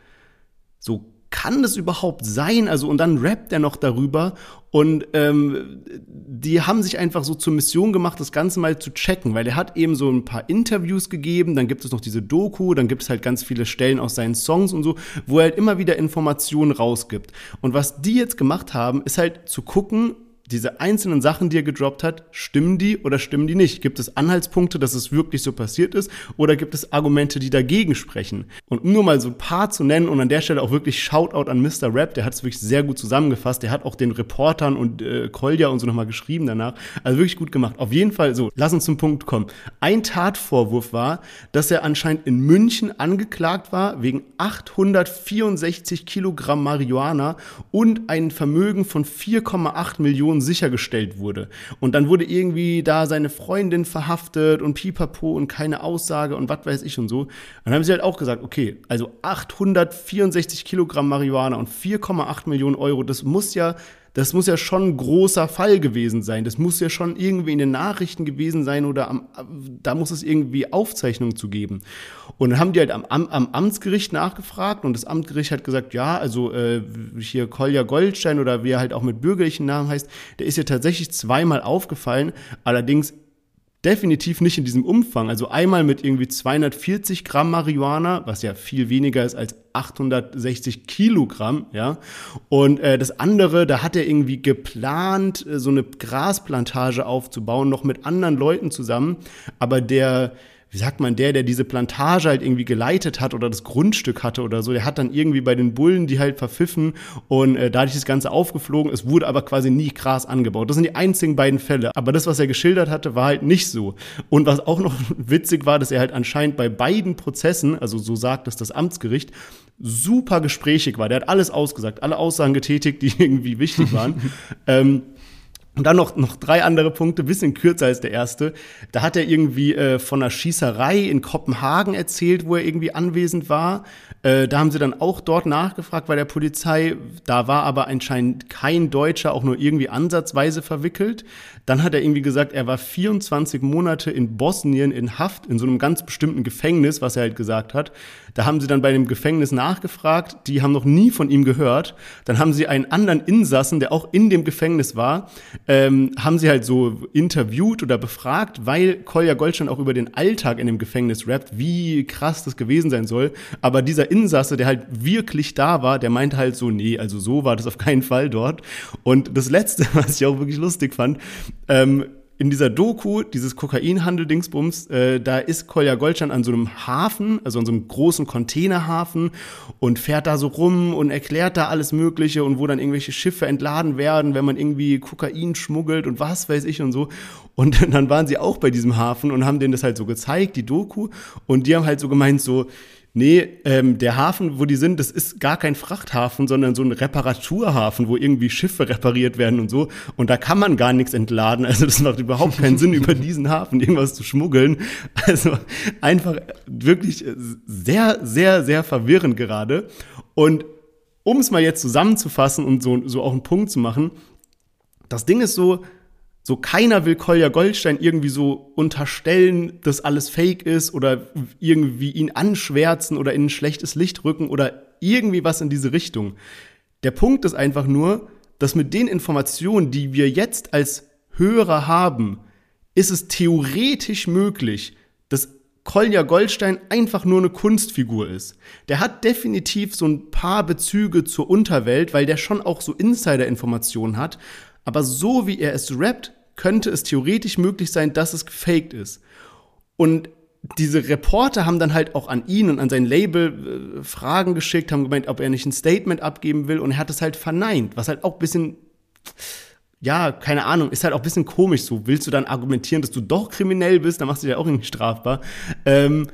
so kann das überhaupt sein? Also, und dann rappt er noch darüber. Und ähm, die haben sich einfach so zur Mission gemacht, das Ganze mal zu checken, weil er hat eben so ein paar Interviews gegeben, dann gibt es noch diese Doku, dann gibt es halt ganz viele Stellen aus seinen Songs und so, wo er halt immer wieder Informationen rausgibt. Und was die jetzt gemacht haben, ist halt zu gucken, diese einzelnen Sachen, die er gedroppt hat, stimmen die oder stimmen die nicht? Gibt es Anhaltspunkte, dass es wirklich so passiert ist oder gibt es Argumente, die dagegen sprechen? Und um nur mal so ein paar zu nennen und an der Stelle auch wirklich Shoutout an Mr. Rap, der hat es wirklich sehr gut zusammengefasst. Der hat auch den Reportern und äh, Kolja und so nochmal geschrieben danach. Also wirklich gut gemacht. Auf jeden Fall so, lass uns zum Punkt kommen. Ein Tatvorwurf war, dass er anscheinend in München angeklagt war wegen 864 Kilogramm Marihuana und ein Vermögen von 4,8 Millionen Person sichergestellt wurde. Und dann wurde irgendwie da seine Freundin verhaftet und pipapo und keine Aussage und was weiß ich und so. Dann haben sie halt auch gesagt, okay, also 864 Kilogramm Marihuana und 4,8 Millionen Euro, das muss ja das muss ja schon ein großer Fall gewesen sein. Das muss ja schon irgendwie in den Nachrichten gewesen sein oder am, da muss es irgendwie Aufzeichnungen zu geben. Und dann haben die halt am, am, am Amtsgericht nachgefragt und das Amtsgericht hat gesagt, ja, also äh, hier Kolja Goldstein oder wie er halt auch mit bürgerlichen Namen heißt, der ist ja tatsächlich zweimal aufgefallen. Allerdings definitiv nicht in diesem Umfang. Also einmal mit irgendwie 240 Gramm Marihuana, was ja viel weniger ist als 860 Kilogramm, ja. Und äh, das andere, da hat er irgendwie geplant, äh, so eine Grasplantage aufzubauen, noch mit anderen Leuten zusammen. Aber der wie sagt man, der, der diese Plantage halt irgendwie geleitet hat oder das Grundstück hatte oder so, der hat dann irgendwie bei den Bullen die halt verpfiffen und äh, dadurch das Ganze aufgeflogen. Es wurde aber quasi nie Gras angebaut. Das sind die einzigen beiden Fälle. Aber das, was er geschildert hatte, war halt nicht so. Und was auch noch witzig war, dass er halt anscheinend bei beiden Prozessen, also so sagt es das Amtsgericht, super gesprächig war. Der hat alles ausgesagt, alle Aussagen getätigt, die irgendwie wichtig waren. ähm, und dann noch, noch drei andere Punkte, bisschen kürzer als der erste. Da hat er irgendwie äh, von einer Schießerei in Kopenhagen erzählt, wo er irgendwie anwesend war. Äh, da haben sie dann auch dort nachgefragt bei der Polizei. Da war aber anscheinend kein Deutscher auch nur irgendwie ansatzweise verwickelt. Dann hat er irgendwie gesagt, er war 24 Monate in Bosnien in Haft, in so einem ganz bestimmten Gefängnis, was er halt gesagt hat. Da haben sie dann bei dem Gefängnis nachgefragt, die haben noch nie von ihm gehört. Dann haben sie einen anderen Insassen, der auch in dem Gefängnis war, ähm, haben sie halt so interviewt oder befragt, weil Kolja Goldstein auch über den Alltag in dem Gefängnis rappt, wie krass das gewesen sein soll. Aber dieser Insasse, der halt wirklich da war, der meinte halt so, nee, also so war das auf keinen Fall dort. Und das Letzte, was ich auch wirklich lustig fand, ähm, in dieser Doku, dieses Kokainhandel-Dingsbums, äh, da ist Kolja Goldstein an so einem Hafen, also an so einem großen Containerhafen und fährt da so rum und erklärt da alles Mögliche und wo dann irgendwelche Schiffe entladen werden, wenn man irgendwie Kokain schmuggelt und was weiß ich und so. Und dann waren sie auch bei diesem Hafen und haben denen das halt so gezeigt, die Doku, und die haben halt so gemeint so, Nee, ähm, der Hafen, wo die sind, das ist gar kein Frachthafen, sondern so ein Reparaturhafen, wo irgendwie Schiffe repariert werden und so. Und da kann man gar nichts entladen. Also das macht überhaupt keinen Sinn, über diesen Hafen irgendwas zu schmuggeln. Also einfach wirklich sehr, sehr, sehr verwirrend gerade. Und um es mal jetzt zusammenzufassen und so, so auch einen Punkt zu machen, das Ding ist so, so keiner will Kolja Goldstein irgendwie so unterstellen, dass alles fake ist oder irgendwie ihn anschwärzen oder in ein schlechtes Licht rücken oder irgendwie was in diese Richtung. Der Punkt ist einfach nur, dass mit den Informationen, die wir jetzt als Hörer haben, ist es theoretisch möglich, dass Kolja Goldstein einfach nur eine Kunstfigur ist. Der hat definitiv so ein paar Bezüge zur Unterwelt, weil der schon auch so Insider-Informationen hat. Aber so wie er es rappt, könnte es theoretisch möglich sein, dass es gefaked ist. Und diese Reporter haben dann halt auch an ihn und an sein Label äh, Fragen geschickt, haben gemeint, ob er nicht ein Statement abgeben will und er hat es halt verneint, was halt auch ein bisschen, ja, keine Ahnung, ist halt auch ein bisschen komisch so. Willst du dann argumentieren, dass du doch kriminell bist, dann machst du dich ja auch irgendwie strafbar. Ähm,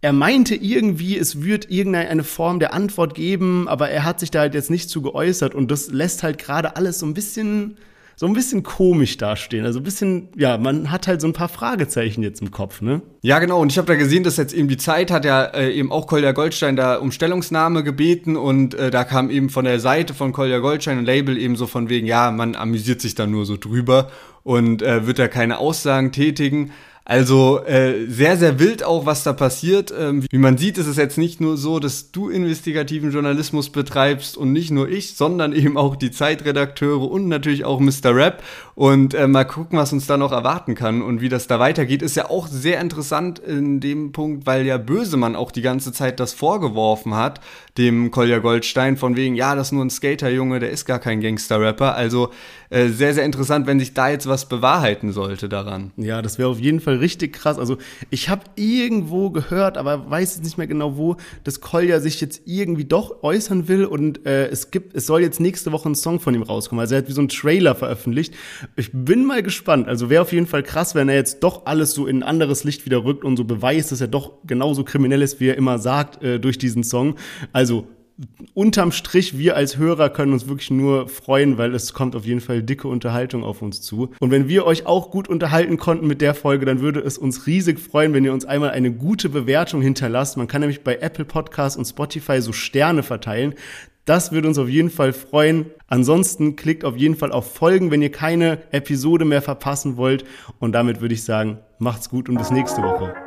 er meinte irgendwie, es wird irgendeine Form der Antwort geben, aber er hat sich da halt jetzt nicht zu geäußert und das lässt halt gerade alles so ein bisschen so ein bisschen komisch dastehen. Also ein bisschen, ja, man hat halt so ein paar Fragezeichen jetzt im Kopf, ne? Ja, genau. Und ich habe da gesehen, dass jetzt eben die Zeit hat ja äh, eben auch Kolja Goldstein da um Stellungsnahme gebeten und äh, da kam eben von der Seite von Kolja Goldstein und Label eben so von wegen, ja, man amüsiert sich da nur so drüber und äh, wird da keine Aussagen tätigen. Also äh, sehr, sehr wild auch, was da passiert. Ähm, wie man sieht, ist es jetzt nicht nur so, dass du investigativen Journalismus betreibst und nicht nur ich, sondern eben auch die Zeitredakteure und natürlich auch Mr. Rap. Und äh, mal gucken, was uns da noch erwarten kann und wie das da weitergeht. Ist ja auch sehr interessant in dem Punkt, weil ja Bösemann auch die ganze Zeit das vorgeworfen hat, dem Kolja Goldstein, von wegen, ja, das ist nur ein Skaterjunge, der ist gar kein Gangster-Rapper. Also äh, sehr, sehr interessant, wenn sich da jetzt was bewahrheiten sollte daran. Ja, das wäre auf jeden Fall richtig krass. Also ich habe irgendwo gehört, aber weiß jetzt nicht mehr genau wo, dass Kolja sich jetzt irgendwie doch äußern will und äh, es gibt, es soll jetzt nächste Woche ein Song von ihm rauskommen. Also er hat wie so ein Trailer veröffentlicht. Ich bin mal gespannt. Also wäre auf jeden Fall krass, wenn er jetzt doch alles so in ein anderes Licht wieder rückt und so beweist, dass er doch genauso kriminell ist, wie er immer sagt, äh, durch diesen Song. Also unterm Strich, wir als Hörer können uns wirklich nur freuen, weil es kommt auf jeden Fall dicke Unterhaltung auf uns zu. Und wenn wir euch auch gut unterhalten konnten mit der Folge, dann würde es uns riesig freuen, wenn ihr uns einmal eine gute Bewertung hinterlasst. Man kann nämlich bei Apple Podcasts und Spotify so Sterne verteilen. Das würde uns auf jeden Fall freuen. Ansonsten klickt auf jeden Fall auf Folgen, wenn ihr keine Episode mehr verpassen wollt. Und damit würde ich sagen, macht's gut und bis nächste Woche.